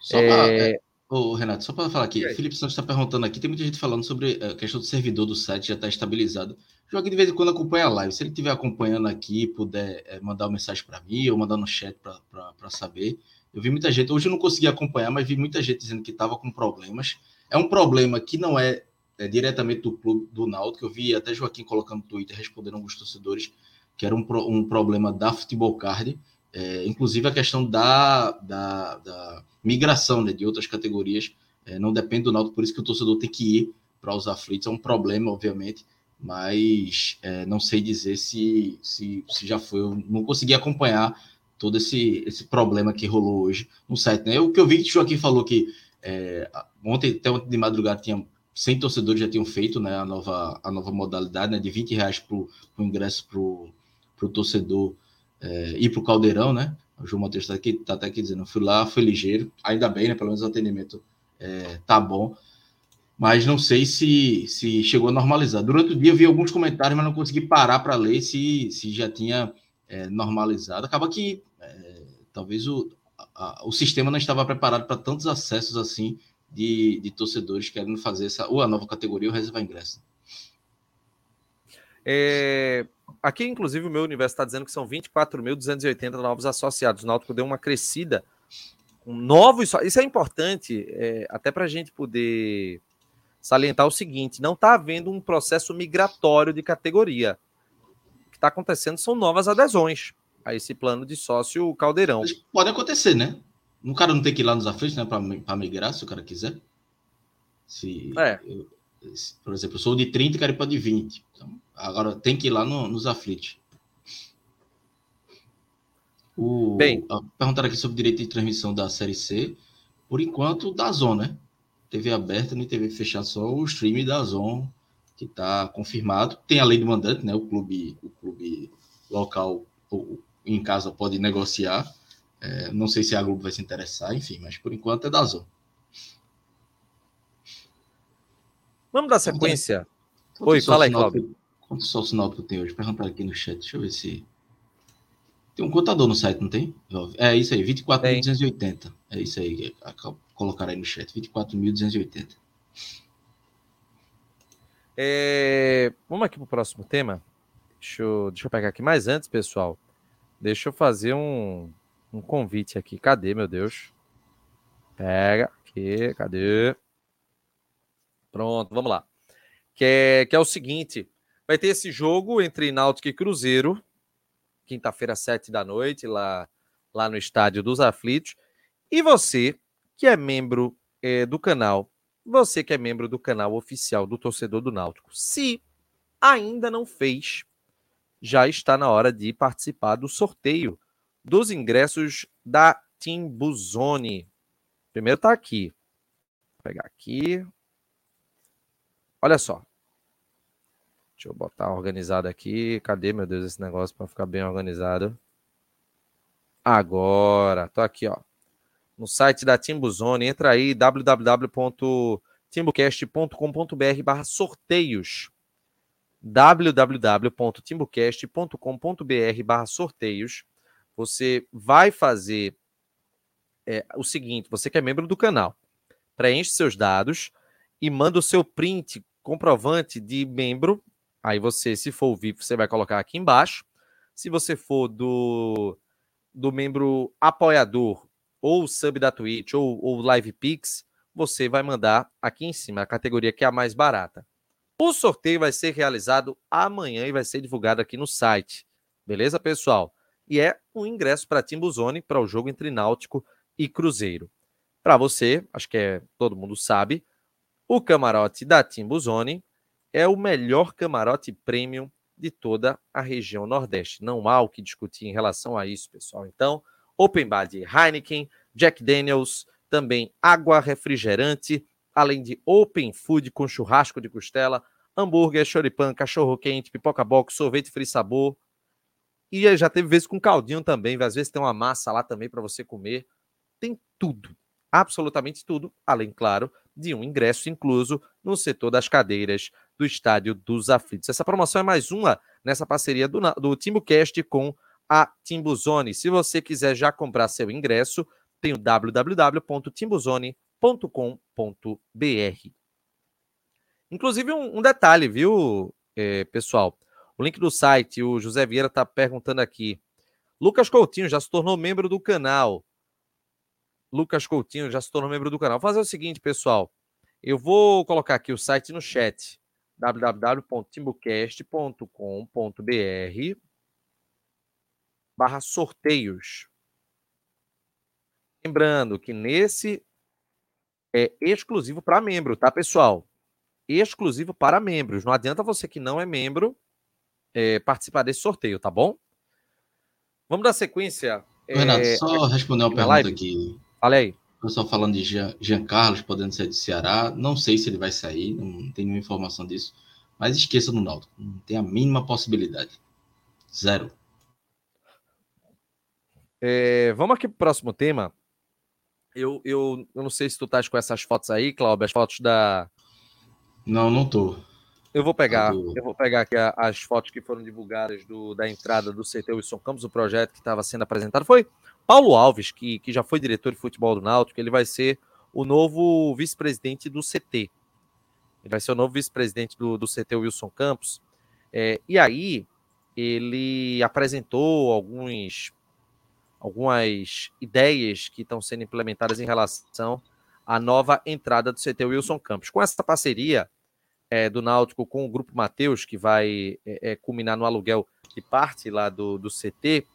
Só é... Pra, é, ô, Renato, só para falar aqui, o Felipe Santos está perguntando aqui, tem muita gente falando sobre a questão do servidor do site já está estabilizado. Jogue de vez em quando acompanha a live. Se ele estiver acompanhando aqui, puder é, mandar uma mensagem para mim ou mandar no chat para saber. Eu vi muita gente, hoje eu não consegui acompanhar, mas vi muita gente dizendo que estava com problemas. É um problema que não é, é diretamente do clube do Náutico. Eu vi até Joaquim colocando no Twitter, respondendo alguns torcedores, que era um, um problema da Futebol Card é, inclusive a questão da, da, da migração né, de outras categorias é, não depende do Náutico, por isso que o torcedor tem que ir para os aflitos. É um problema, obviamente, mas é, não sei dizer se, se, se já foi. Eu não consegui acompanhar todo esse, esse problema que rolou hoje no site. Né? O que eu vi que o Joaquim falou que é, ontem, até ontem de madrugada, tinha 100 torcedores já tinham feito né, a, nova, a nova modalidade né, de 20 reais para o ingresso para o torcedor é, ir para o Caldeirão, né? O João Matheus está aqui, tá até aqui dizendo, fui lá, foi ligeiro, ainda bem, né? Pelo menos o atendimento é, tá bom. Mas não sei se, se chegou a normalizar. Durante o dia eu vi alguns comentários, mas não consegui parar para ler se, se já tinha é, normalizado. Acaba que é, talvez o, a, o sistema não estava preparado para tantos acessos assim de, de torcedores querendo fazer essa, ou a nova categoria ou reservar ingresso. É, aqui, inclusive, o meu universo está dizendo que são 24.280 novos associados. O Náutico deu uma crescida com novos. Isso é importante, é, até para a gente poder salientar o seguinte: não está havendo um processo migratório de categoria. O que está acontecendo são novas adesões a esse plano de sócio caldeirão. Mas pode acontecer, né? Um cara não tem que ir lá nos aflitos, né, para migrar, se o cara quiser. Se, é. eu, se, por exemplo, eu sou de 30 e quero ir para de 20. Então, agora tem que ir lá no, nos aflitos. O, Bem, perguntaram aqui sobre direito de transmissão da Série C. Por enquanto, da Zona, né? TV aberta, nem TV fechada, só o stream da Zona, que está confirmado. Tem a lei do mandante, né? O clube, o clube local em casa pode negociar. É, não sei se a Globo vai se interessar, enfim, mas por enquanto é da Zona. Vamos dar sequência? Oi, fala aí, Cláudio. Quanto sócio náutico tem hoje? Perguntar aqui no chat, deixa eu ver se... Tem um contador no site, não tem? É isso aí, 24.280. É isso aí, colocar aí no chat, 24.280. É... Vamos aqui para o próximo tema. Deixa eu, deixa eu pegar aqui. Mas antes, pessoal, deixa eu fazer um, um convite aqui. Cadê, meu Deus? Pega aqui, cadê? Pronto, vamos lá. Que é, que é o seguinte: vai ter esse jogo entre Náutico e Cruzeiro, quinta-feira, sete da noite, lá, lá no Estádio dos Aflitos. E você, que é membro é, do canal, você que é membro do canal oficial do Torcedor do Náutico, se ainda não fez, já está na hora de participar do sorteio dos ingressos da Timbuzone. Primeiro está aqui. Vou pegar aqui. Olha só. Deixa eu botar organizado aqui. Cadê, meu Deus, esse negócio para ficar bem organizado? Agora, tô aqui, ó. No site da Timbuzone, entra aí www.timbocast.com.br barra sorteios www.timbocast.com.br barra sorteios. Você vai fazer é, o seguinte: você que é membro do canal, preenche seus dados e manda o seu print comprovante de membro. Aí você, se for o VIP, você vai colocar aqui embaixo. Se você for do, do membro apoiador, ou sub da Twitch, ou, ou Live Pix, você vai mandar aqui em cima, a categoria que é a mais barata. O sorteio vai ser realizado amanhã e vai ser divulgado aqui no site. Beleza, pessoal? E é um ingresso para Timbuzone para o jogo entre Náutico e Cruzeiro. Para você, acho que é, todo mundo sabe, o camarote da Timbuzone é o melhor camarote premium de toda a região Nordeste. Não há o que discutir em relação a isso, pessoal. Então, open bar de Heineken, Jack Daniels, também água refrigerante, além de open food com churrasco de costela, hambúrguer, choripan, cachorro quente, pipoca box, sorvete free sabor. E já teve vezes com caldinho também, às vezes tem uma massa lá também para você comer. Tem tudo, absolutamente tudo, além, claro, de um ingresso incluso no setor das cadeiras do Estádio dos Aflitos. Essa promoção é mais uma nessa parceria do, do TimbuCast com a Timbuzone. Se você quiser já comprar seu ingresso, tem o www.timbuzone.com www.cafeinacultura.com.br. Inclusive, um, um, detalhe, viu, é, pessoal? O link do site, o José Vieira está perguntando aqui. Lucas Coutinho já se tornou membro do canal. Lucas Coutinho já se tornou membro do canal. Vou fazer o seguinte, pessoal. Eu vou colocar aqui o site no chat www.timbucast.com.br barra sorteios. Lembrando que nesse é exclusivo para membro, tá, pessoal? Exclusivo para membros. Não adianta você que não é membro é, participar desse sorteio, tá bom? Vamos dar sequência. Renato, é, só responder uma pergunta live. aqui. Fala aí. O pessoal falando de Jean, Jean Carlos podendo sair do Ceará. Não sei se ele vai sair, não tem nenhuma informação disso. Mas esqueça do Náutico. Não tem a mínima possibilidade. Zero. É, vamos aqui para o próximo tema. Eu, eu, eu não sei se tu estás com essas fotos aí, Cláudio, as fotos da. Não, não tô. Eu vou pegar, eu, eu vou pegar aqui as fotos que foram divulgadas do, da entrada do CT Wilson Campos, o projeto que estava sendo apresentado. Foi Paulo Alves, que, que já foi diretor de futebol do Náutico, ele vai ser o novo vice-presidente do CT. Ele vai ser o novo vice-presidente do, do CT Wilson Campos. É, e aí, ele apresentou alguns, algumas ideias que estão sendo implementadas em relação à nova entrada do CT Wilson Campos. Com essa parceria é, do Náutico com o Grupo Mateus, que vai é, é, culminar no aluguel de parte lá do, do CT,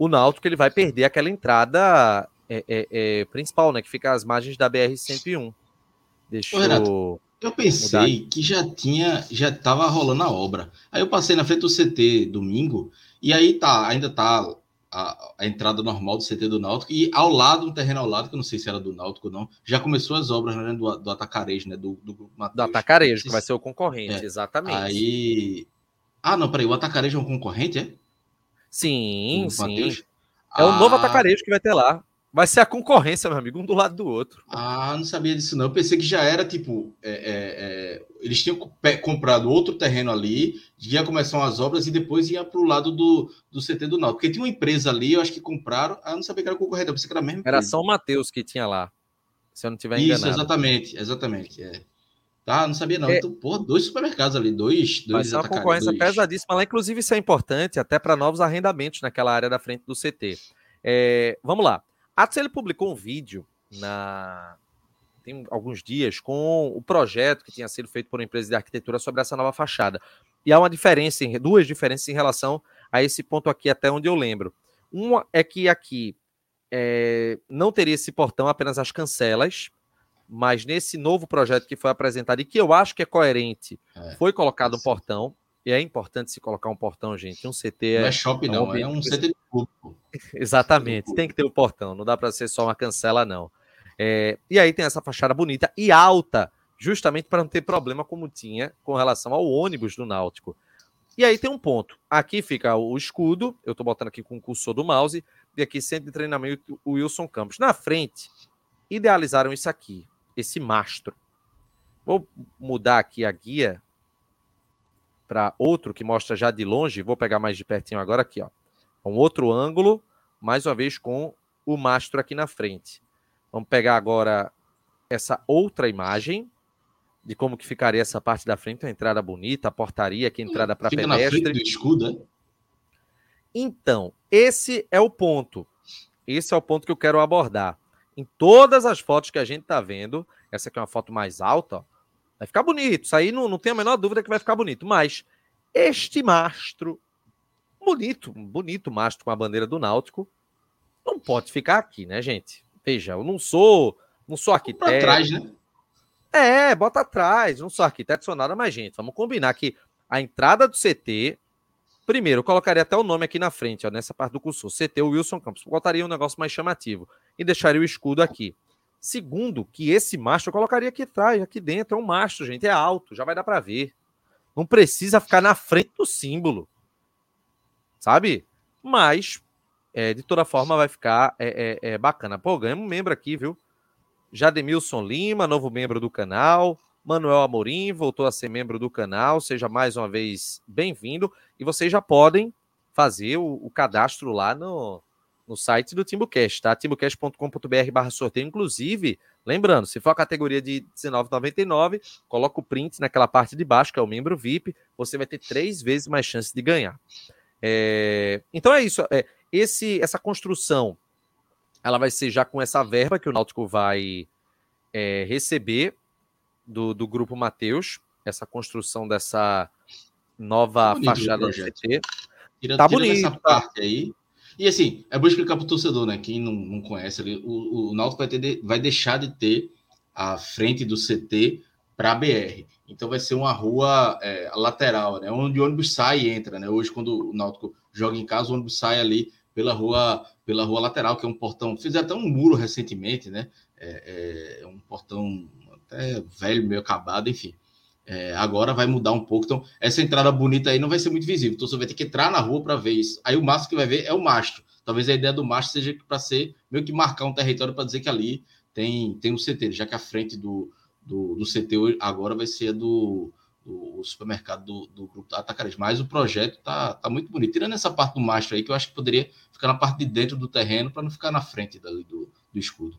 o Náutico ele vai perder aquela entrada é, é, é, principal, né? Que fica às margens da BR-101. Deixa Ô, Renato, eu pensei que já tinha, já estava rolando a obra. Aí eu passei na frente do CT domingo, e aí tá, ainda tá a, a, entrada normal do CT do Náutico, e ao lado, um terreno ao lado, que eu não sei se era do Náutico ou não, já começou as obras né, do, do Atacarejo, né? Do, do Mateus. Do Atacarejo, que vai ser o concorrente, é. exatamente. Aí. Ah, não, peraí, o Atacarejo é um concorrente, é? Sim, sim. Mateus? É o novo ah. Atacarejo que vai ter lá. Vai ser a concorrência, meu amigo, um do lado do outro. Ah, não sabia disso, não. Eu pensei que já era tipo. É, é, é, eles tinham comprado outro terreno ali, ia começar as obras e depois ia para o lado do, do CT do Náutico. Porque tinha uma empresa ali, eu acho que compraram. Ah, não sabia que era concorrente, eu pensei que era mesmo. Era São Mateus que tinha lá. Se eu não tiver enganado. Isso, exatamente, exatamente. É. Tá, não sabia não. É. Então, pô, dois supermercados ali, dois. dois ser uma concorrência dois... pesadíssima lá. Inclusive, isso é importante até para novos arrendamentos naquela área da frente do CT. É, vamos lá. Atos ele publicou um vídeo na tem alguns dias com o projeto que tinha sido feito por uma empresa de arquitetura sobre essa nova fachada. E há uma diferença, duas diferenças em relação a esse ponto aqui, até onde eu lembro. Uma é que aqui é, não teria esse portão, apenas as cancelas, mas nesse novo projeto que foi apresentado e que eu acho que é coerente, é, foi colocado um portão. E é importante se colocar um portão, gente. Um CT é. Não é shopping, é um não, é um CT de público. Exatamente, tem que ter o um portão, não dá para ser só uma cancela, não. É, e aí tem essa fachada bonita e alta, justamente para não ter problema como tinha com relação ao ônibus do Náutico. E aí tem um ponto. Aqui fica o escudo, eu estou botando aqui com o cursor do mouse, e aqui centro de treinamento o Wilson Campos. Na frente, idealizaram isso aqui, esse mastro. Vou mudar aqui a guia para outro que mostra já de longe. Vou pegar mais de pertinho agora aqui, ó. Um outro ângulo, mais uma vez com o mastro aqui na frente. Vamos pegar agora essa outra imagem de como que ficaria essa parte da frente, uma entrada bonita, a portaria, aqui entrada para pedestre. na frente do escudo, né? Então, esse é o ponto. Esse é o ponto que eu quero abordar. Em todas as fotos que a gente está vendo, essa aqui é uma foto mais alta, ó, Vai ficar bonito. Isso aí não, não tem a menor dúvida que vai ficar bonito. Mas este mastro, bonito, bonito mastro com a bandeira do Náutico, não pode ficar aqui, né, gente? Veja, eu não sou, não sou arquiteto. Bota atrás, né? É, bota atrás. Não sou arquiteto, sou nada, mas, gente, vamos combinar que a entrada do CT. Primeiro, eu colocaria até o nome aqui na frente, ó, nessa parte do curso. CT Wilson Campos. Botaria um negócio mais chamativo. E deixaria o escudo aqui. Segundo, que esse mastro eu colocaria aqui atrás, aqui dentro. É um mastro, gente. É alto, já vai dar para ver. Não precisa ficar na frente do símbolo. Sabe? Mas, é, de toda forma, vai ficar é, é, é bacana. Pô, ganhamos um membro aqui, viu? Jademilson Lima, novo membro do canal. Manuel Amorim voltou a ser membro do canal. Seja mais uma vez bem-vindo. E vocês já podem fazer o, o cadastro lá no, no site do Timbucast, tá? timbucast.com.br barra sorteio. Inclusive, lembrando, se for a categoria de R$19,99, coloca o print naquela parte de baixo, que é o membro VIP, você vai ter três vezes mais chance de ganhar. É... Então é isso. É, esse, essa construção, ela vai ser já com essa verba que o Náutico vai é, receber do, do Grupo Mateus, essa construção dessa nova tá fachada do CT. Tira, tá bonito. Essa parte aí, e assim, é bom explicar para o torcedor, né? Quem não, não conhece ali, o, o Náutico vai, ter, vai deixar de ter a frente do CT para a BR. Então vai ser uma rua é, lateral, né? Onde o ônibus sai e entra, né? Hoje, quando o Náutico joga em casa, o ônibus sai ali pela rua, pela rua lateral, que é um portão. Fizeram até um muro recentemente, né? É, é um portão até velho, meio acabado, enfim. É, agora vai mudar um pouco. Então, essa entrada bonita aí não vai ser muito visível. Então, você vai ter que entrar na rua para ver isso. Aí o mastro que vai ver é o mastro. Talvez a ideia do mastro seja para ser meio que marcar um território para dizer que ali tem, tem um CT, já que a frente do, do, do CT agora vai ser do, do supermercado do, do grupo Atacarejo. Mas o projeto tá, tá muito bonito. Tirando essa parte do mastro aí, que eu acho que poderia ficar na parte de dentro do terreno para não ficar na frente dali do, do escudo.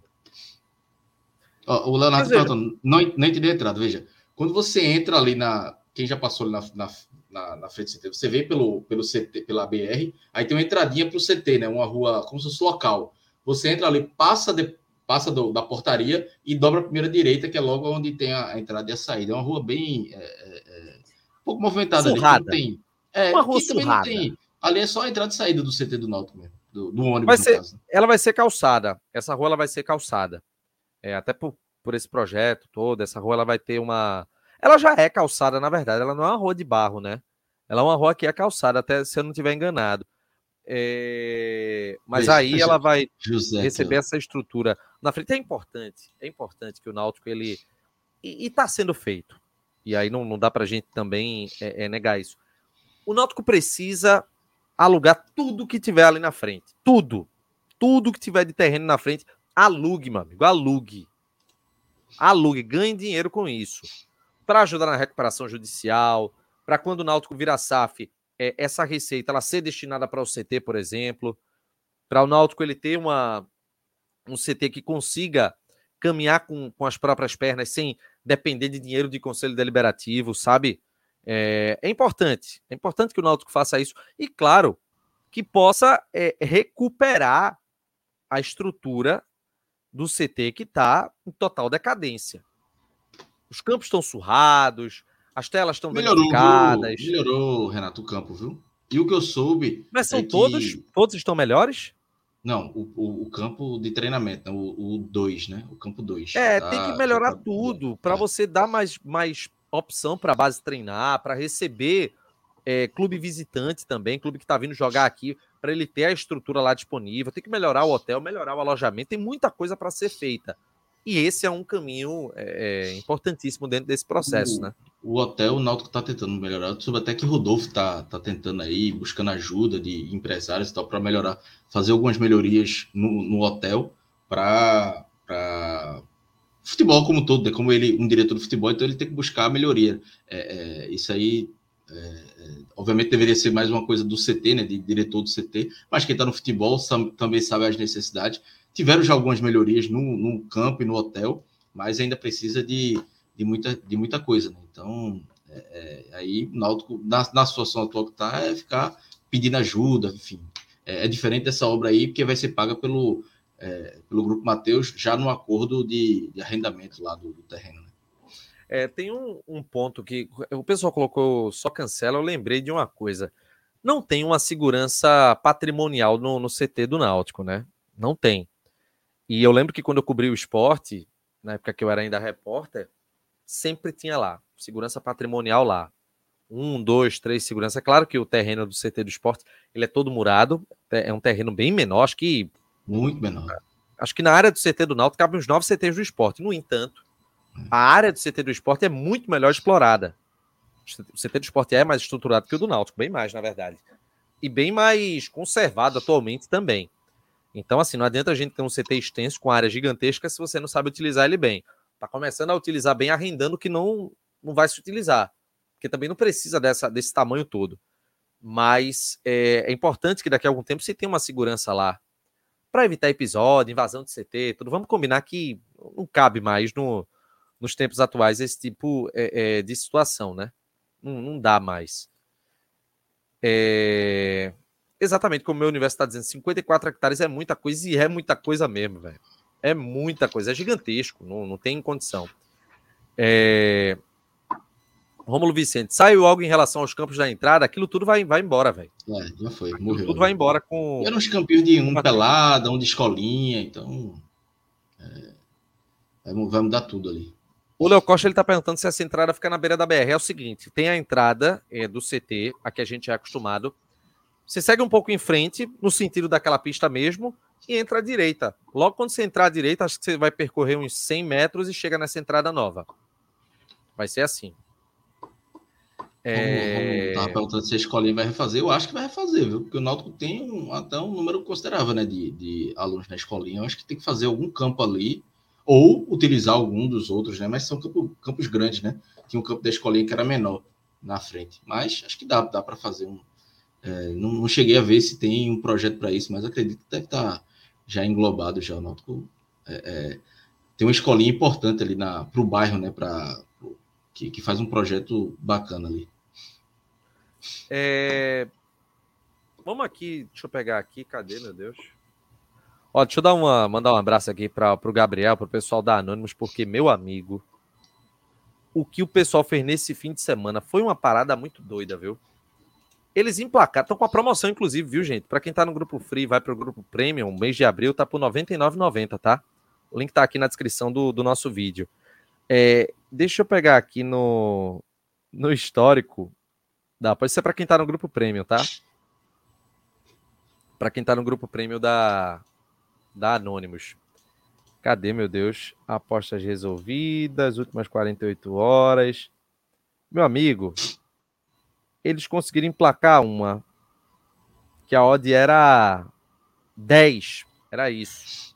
Ó, o Leonardo perguntando, não, não entendi a entrada, veja. Quando você entra ali na. Quem já passou ali na, na, na, na, frente do CT. Você vem pelo, pelo CT, pela BR, aí tem uma entradinha para o CT, né? Uma rua como se fosse local. Você entra ali, passa, de, passa do, da portaria e dobra a primeira direita, que é logo onde tem a, a entrada e a saída. É uma rua bem é, é, é um pouco movimentada surrada. ali. Tem, é, uma rua surrada. Tem, ali é só a entrada e saída do CT do Náutico mesmo, do, do ônibus. Vai ser, ela vai ser calçada. Essa rua ela vai ser calçada. É, até por, por esse projeto todo, essa rua ela vai ter uma. Ela já é calçada, na verdade, ela não é uma rua de barro, né? Ela é uma rua que é calçada, até se eu não estiver enganado. É... Mas aí ela vai José, receber essa estrutura na frente. É importante, é importante que o Náutico ele. E está sendo feito. E aí não, não dá para a gente também é, é negar isso. O Náutico precisa alugar tudo que tiver ali na frente. Tudo. Tudo que tiver de terreno na frente, alugue, meu amigo. Alugue. Alugue. Ganhe dinheiro com isso. Para ajudar na recuperação judicial, para quando o Náutico virar SAF, é, essa receita ela ser destinada para o CT, por exemplo, para o Náutico ele ter uma, um CT que consiga caminhar com, com as próprias pernas sem depender de dinheiro de conselho deliberativo, sabe? É, é importante, é importante que o Náutico faça isso e, claro, que possa é, recuperar a estrutura do CT que está em total decadência. Os campos estão surrados, as telas estão danificadas. Melhorou, Renato, o campo, viu? E o que eu soube. Mas são é todos? Que... Todos estão melhores? Não, o, o, o campo de treinamento, né? o 2, né? O campo 2. É, tá, tem que melhorar tá... tudo para é. você dar mais, mais opção para a base treinar, para receber é, clube visitante também, clube que está vindo jogar aqui, para ele ter a estrutura lá disponível. Tem que melhorar o hotel, melhorar o alojamento. Tem muita coisa para ser feita. E esse é um caminho é, importantíssimo dentro desse processo, o, né? O hotel, o Náutico está tentando melhorar. Eu soube até que Rodolfo está tá tentando aí, buscando ajuda de empresários e tal, para melhorar, fazer algumas melhorias no, no hotel para futebol como todo, né? como ele um diretor do futebol, então ele tem que buscar a melhoria. É, é, isso aí, é, é obviamente, deveria ser mais uma coisa do CT, né? De diretor do CT, mas quem está no futebol também sabe as necessidades. Tiveram já algumas melhorias no, no campo e no hotel, mas ainda precisa de, de, muita, de muita coisa. Né? Então, é, é, aí o Náutico, na, na situação atual que está, é ficar pedindo ajuda, enfim. É, é, diferente dessa obra aí, porque vai ser paga pelo, é, pelo Grupo Mateus, já no acordo de, de arrendamento lá do, do terreno. Né? É, tem um, um, ponto que o pessoal colocou só cancela, eu lembrei de uma coisa. Não tem uma segurança patrimonial no, no CT do Náutico, né? Não tem. E eu lembro que quando eu cobri o esporte, na época que eu era ainda repórter, sempre tinha lá, segurança patrimonial lá. Um, dois, três segurança. É claro que o terreno do CT do esporte ele é todo murado, é um terreno bem menor, acho que. Muito menor. Acho que na área do CT do Náutico cabe uns nove CTs do esporte. No entanto, a área do CT do esporte é muito melhor explorada. O CT do esporte é mais estruturado que o do Náutico, bem mais, na verdade. E bem mais conservado atualmente também. Então, assim, não adianta a gente ter um CT extenso com área gigantesca se você não sabe utilizar ele bem. Está começando a utilizar bem, arrendando que não, não vai se utilizar. Porque também não precisa dessa, desse tamanho todo. Mas é, é importante que daqui a algum tempo se tenha uma segurança lá. Para evitar episódio, invasão de CT, tudo. Vamos combinar que não cabe mais no, nos tempos atuais esse tipo é, é, de situação, né? Não, não dá mais. É... Exatamente, como o meu universo está dizendo, 54 hectares é muita coisa e é muita coisa mesmo, velho. É muita coisa, é gigantesco, não, não tem condição. É... Rômulo Vicente, saiu algo em relação aos campos da entrada, aquilo tudo vai, vai embora, velho. É, já foi, aquilo morreu. Tudo vai embora com. Eram uns campinhos de um pelada, um de escolinha, então. É... Vai mudar tudo ali. O Léo Costa ele tá perguntando se essa entrada fica na beira da BR. É o seguinte: tem a entrada é, do CT, a que a gente é acostumado, você segue um pouco em frente, no sentido daquela pista mesmo, e entra à direita. Logo quando você entrar à direita, acho que você vai percorrer uns 100 metros e chega nessa entrada nova. Vai ser assim. É... Tava perguntando se a escolinha vai refazer. Eu acho que vai refazer, viu? Porque o Náutico tem um, até um número considerável né, de, de alunos na escolinha. Eu acho que tem que fazer algum campo ali, ou utilizar algum dos outros, né? Mas são campo, campos grandes, né? Tinha um campo da escolinha que era menor na frente. Mas acho que dá, dá para fazer um, é, não, não, cheguei a ver se tem um projeto para isso, mas acredito que deve estar tá já englobado já. O Náutico é, é, tem uma escolinha importante ali para o bairro, né? Pra, que, que faz um projeto bacana ali. É... Vamos aqui, deixa eu pegar aqui, cadê, meu Deus? Ó, deixa eu dar uma, mandar um abraço aqui para o Gabriel, para o pessoal da Anônimos, porque, meu amigo, o que o pessoal fez nesse fim de semana foi uma parada muito doida, viu? Eles emplacaram, estão com a promoção, inclusive, viu, gente? Para quem tá no grupo free, vai para o grupo premium, mês de abril tá por R$ 99,90, tá? O link tá aqui na descrição do, do nosso vídeo. É, deixa eu pegar aqui no, no histórico. Dá, pode ser para quem tá no grupo premium, tá? Para quem tá no grupo premium da, da Anonymous. Cadê, meu Deus? Apostas resolvidas, últimas 48 horas. Meu amigo, eles conseguiram emplacar uma que a odd era 10. Era isso.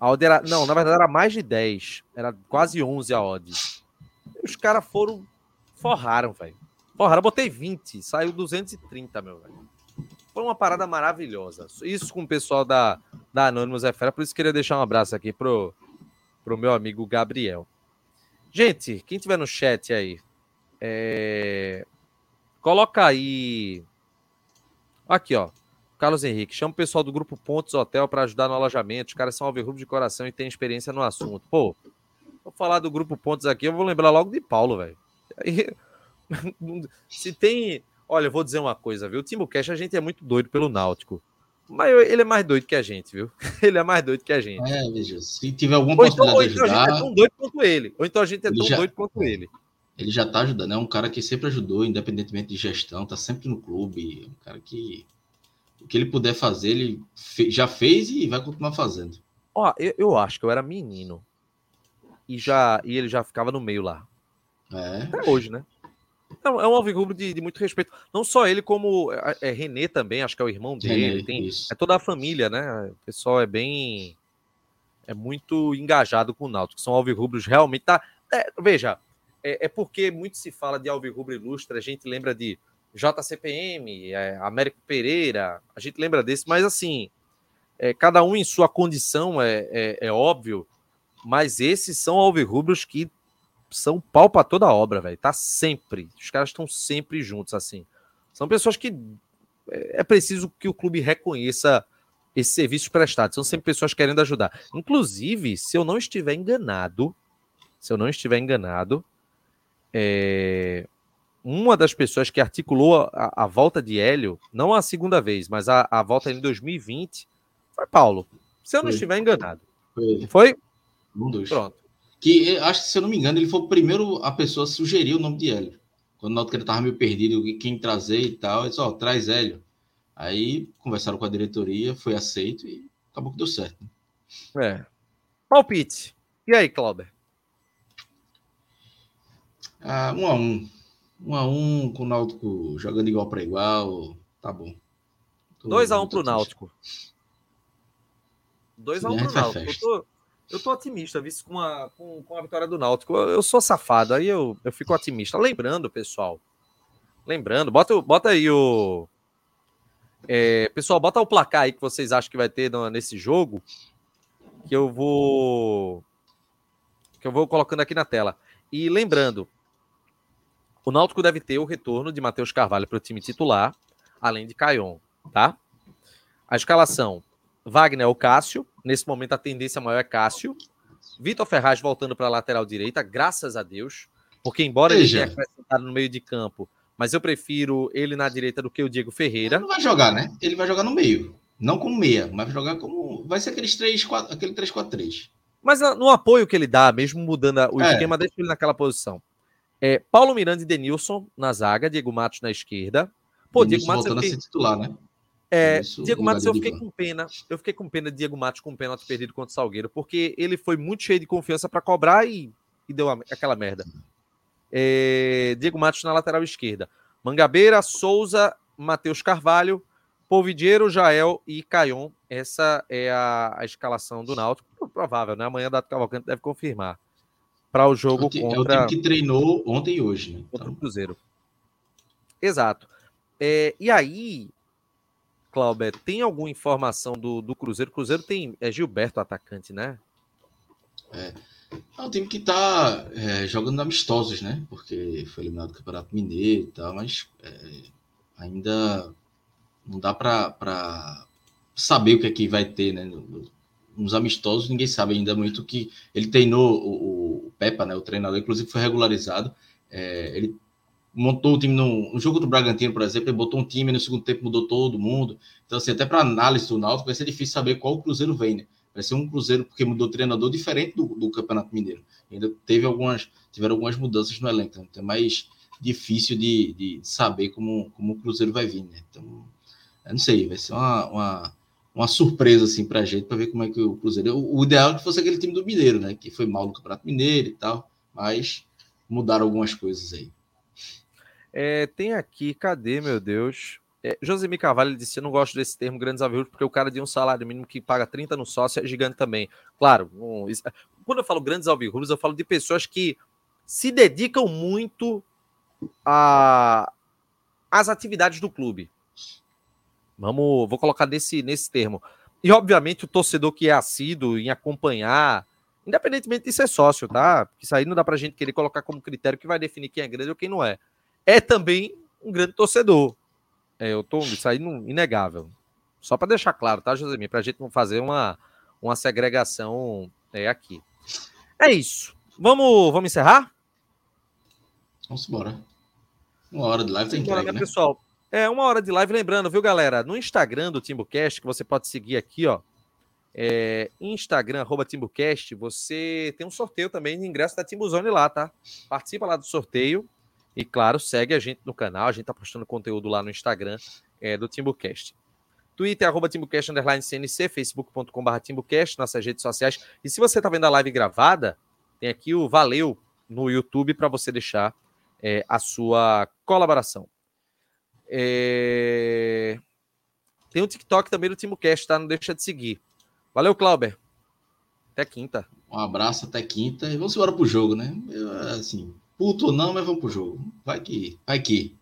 A odd era. Não, na verdade era mais de 10. Era quase 11 a odd. E os caras foram. Forraram, velho. Forraram. Botei 20. Saiu 230, meu velho. Foi uma parada maravilhosa. Isso com o pessoal da, da Anonymous é fera. Por isso queria deixar um abraço aqui pro, pro meu amigo Gabriel. Gente, quem tiver no chat aí, é... Coloca aí. Aqui, ó. Carlos Henrique, chama o pessoal do grupo Pontos Hotel para ajudar no alojamento. Os caras são alvirrubos de coração e têm experiência no assunto. Pô, vou falar do grupo Pontos aqui, eu vou lembrar logo de Paulo, velho. Se tem. Olha, eu vou dizer uma coisa, viu? O Timo Cash, a gente é muito doido pelo Náutico. Mas ele é mais doido que a gente, viu? Ele é mais doido que a gente. É, veja, se tiver alguma ou então, possibilidade então, ou então ajudar... a gente é tão doido quanto ele. Ou então a gente é tão já... doido quanto ele ele já está ajudando, é um cara que sempre ajudou, independentemente de gestão, está sempre no clube, é um cara que o que ele puder fazer, ele fe já fez e vai continuar fazendo. Ó, eu, eu, acho que eu era menino e já e ele já ficava no meio lá. É. Até hoje, né? É, é um alvirrubro de, de, muito respeito. Não só ele, como é, é Renê também, acho que é o irmão dele. René, tem, é toda a família, né? O pessoal é bem. É muito engajado com o Náutico. São alvirrubros realmente. Tá, é, veja, é, é porque muito se fala de Alvirrubro Ilustre, a gente lembra de JCPM, é, Américo Pereira, a gente lembra desse, mas assim, é, cada um em sua condição, é, é, é óbvio, mas esses são alvirrubros que são pau para toda obra, velho. Tá sempre. Os caras estão sempre juntos, assim. São pessoas que é, é preciso que o clube reconheça esses serviços prestados. São sempre pessoas querendo ajudar. Inclusive, se eu não estiver enganado, se eu não estiver enganado, é, uma das pessoas que articulou a, a, volta de Hélio, não a segunda vez, mas a, a volta em 2020, foi Paulo. Se eu não foi. estiver enganado. Foi? foi? Um dos. Pronto. Que acho que, se eu não me engano, ele foi o primeiro a pessoa a sugerir o nome de Hélio. Quando o Náutico estava meio perdido, quem trazer e tal, ele disse, ó, oh, traz Hélio. Aí conversaram com a diretoria, foi aceito e acabou que deu certo. Né? É. Palpite. E aí, Clauber? Ah, um a um. Um a um com o Náutico jogando igual para igual. Tá bom. 2 um pro Náutico. 2 a 1 um pro Náutico. Eu tô, eu tô otimista, visto com a, com, com a vitória do Náutico. Eu, eu, sou safado, aí eu, eu fico otimista. Lembrando, pessoal. Lembrando, bota, bota aí o. É, pessoal, bota o placar aí que vocês acham que vai ter nesse jogo. Que eu vou. Que eu vou colocando aqui na tela. E lembrando, o Náutico deve ter o retorno de Matheus Carvalho para o time titular, além de Caion, tá? A escalação: Wagner ou Cássio. Nesse momento, a tendência maior é Cássio. Vitor Ferraz voltando para a lateral direita, graças a Deus. Porque, embora Veja. ele tenha acrescentado no meio de campo, mas eu prefiro ele na direita do que o Diego Ferreira. Ele não vai jogar, né? Ele vai jogar no meio. Não como meia, mas vai jogar como. Vai ser aqueles 3, 4, aquele 3-4-3. Mas no apoio que ele dá, mesmo mudando o é. esquema, deixa ele naquela posição. É, Paulo Miranda e Denilson na zaga, Diego Matos na esquerda. Pô, Diego Matos. Voltando fiquei... a ser titular, né? É, Diego Matos, eu fiquei com pena. Eu fiquei com pena de Diego Matos com o pênalti perdido contra o Salgueiro, porque ele foi muito cheio de confiança para cobrar e, e deu aquela merda. É, Diego Matos na lateral esquerda. Mangabeira, Souza, Matheus Carvalho, Polvidiero, Jael e Caion. Essa é a, a escalação do Náutico. Provável, né? Amanhã Dato Cavalcante deve confirmar para o jogo é o contra... É o time que treinou ontem e hoje, né? Contra o Cruzeiro. Exato. É, e aí, Clauber, tem alguma informação do, do Cruzeiro? Cruzeiro tem é Gilberto atacante, né? É. É um time que está é, jogando amistosos, né? Porque foi eliminado do Campeonato Mineiro e tal, mas é, ainda não dá para saber o que é que vai ter, né? Nos amistosos, ninguém sabe ainda muito que ele treinou o, o Pepa, né? O treinador, inclusive foi regularizado. É, ele montou o time no, jogo do Bragantino, por exemplo, ele botou um time no segundo tempo mudou todo mundo. Então, assim, até para análise do Náutico vai ser difícil saber qual o Cruzeiro vem, né? Vai ser um Cruzeiro porque mudou treinador diferente do, do Campeonato Mineiro. Ainda teve algumas, tiveram algumas mudanças no elenco, então é mais difícil de, de saber como, como o Cruzeiro vai vir, né? Então, eu não sei, vai ser uma, uma, uma surpresa assim para a gente para ver como é que o Cruzeiro. O, o ideal é que fosse aquele time do Mineiro, né? Que foi mal no Campeonato Mineiro e tal, mas mudaram algumas coisas aí. É, tem aqui, cadê, meu Deus? É, Carvalho disse: Eu não gosto desse termo grandes alvirrubros, porque o cara de um salário mínimo que paga 30 no sócio é gigante também. Claro, isso, quando eu falo grandes alvirrubros, eu falo de pessoas que se dedicam muito a, às atividades do clube. Vamos, vou colocar nesse, nesse termo. E, obviamente, o torcedor que é assíduo em acompanhar, independentemente de ser sócio, tá? Porque isso aí não dá pra gente querer colocar como critério que vai definir quem é grande ou quem não é. É também um grande torcedor. É, eu tô, isso aí não, inegável. Só para deixar claro, tá, Josemir? Para a gente não fazer uma, uma segregação é, aqui. É isso. Vamos, vamos encerrar? Vamos embora. Uma hora de live tem entregue, né, né, pessoal? É, uma hora de live. Lembrando, viu, galera? No Instagram do TimbuCast, que você pode seguir aqui, ó. É, Instagram, arroba TimbuCast, você tem um sorteio também de ingresso da Timbuzone lá, tá? Participa lá do sorteio. E claro, segue a gente no canal, a gente tá postando conteúdo lá no Instagram é, do Timbucast. Twitter, arroba Timbucast, underline CNC, facebook.com.br Timbucast, nossas redes sociais. E se você tá vendo a live gravada, tem aqui o Valeu no YouTube para você deixar é, a sua colaboração. É... Tem o TikTok também do Timbucast, tá? Não deixa de seguir. Valeu, Clauber. Até quinta. Um abraço, até quinta. E vamos embora pro jogo, né? Eu, assim, puto ou não, mas vamos pro jogo. Vai que, vai que.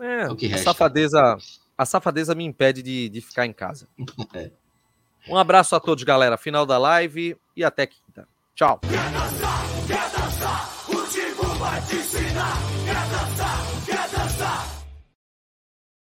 É, é o que a safadeza, a safadeza me impede de, de ficar em casa. é. Um abraço a todos, galera. Final da live e até quinta. Tchau. Quer dançar, quer dançar, o vai te ensinar.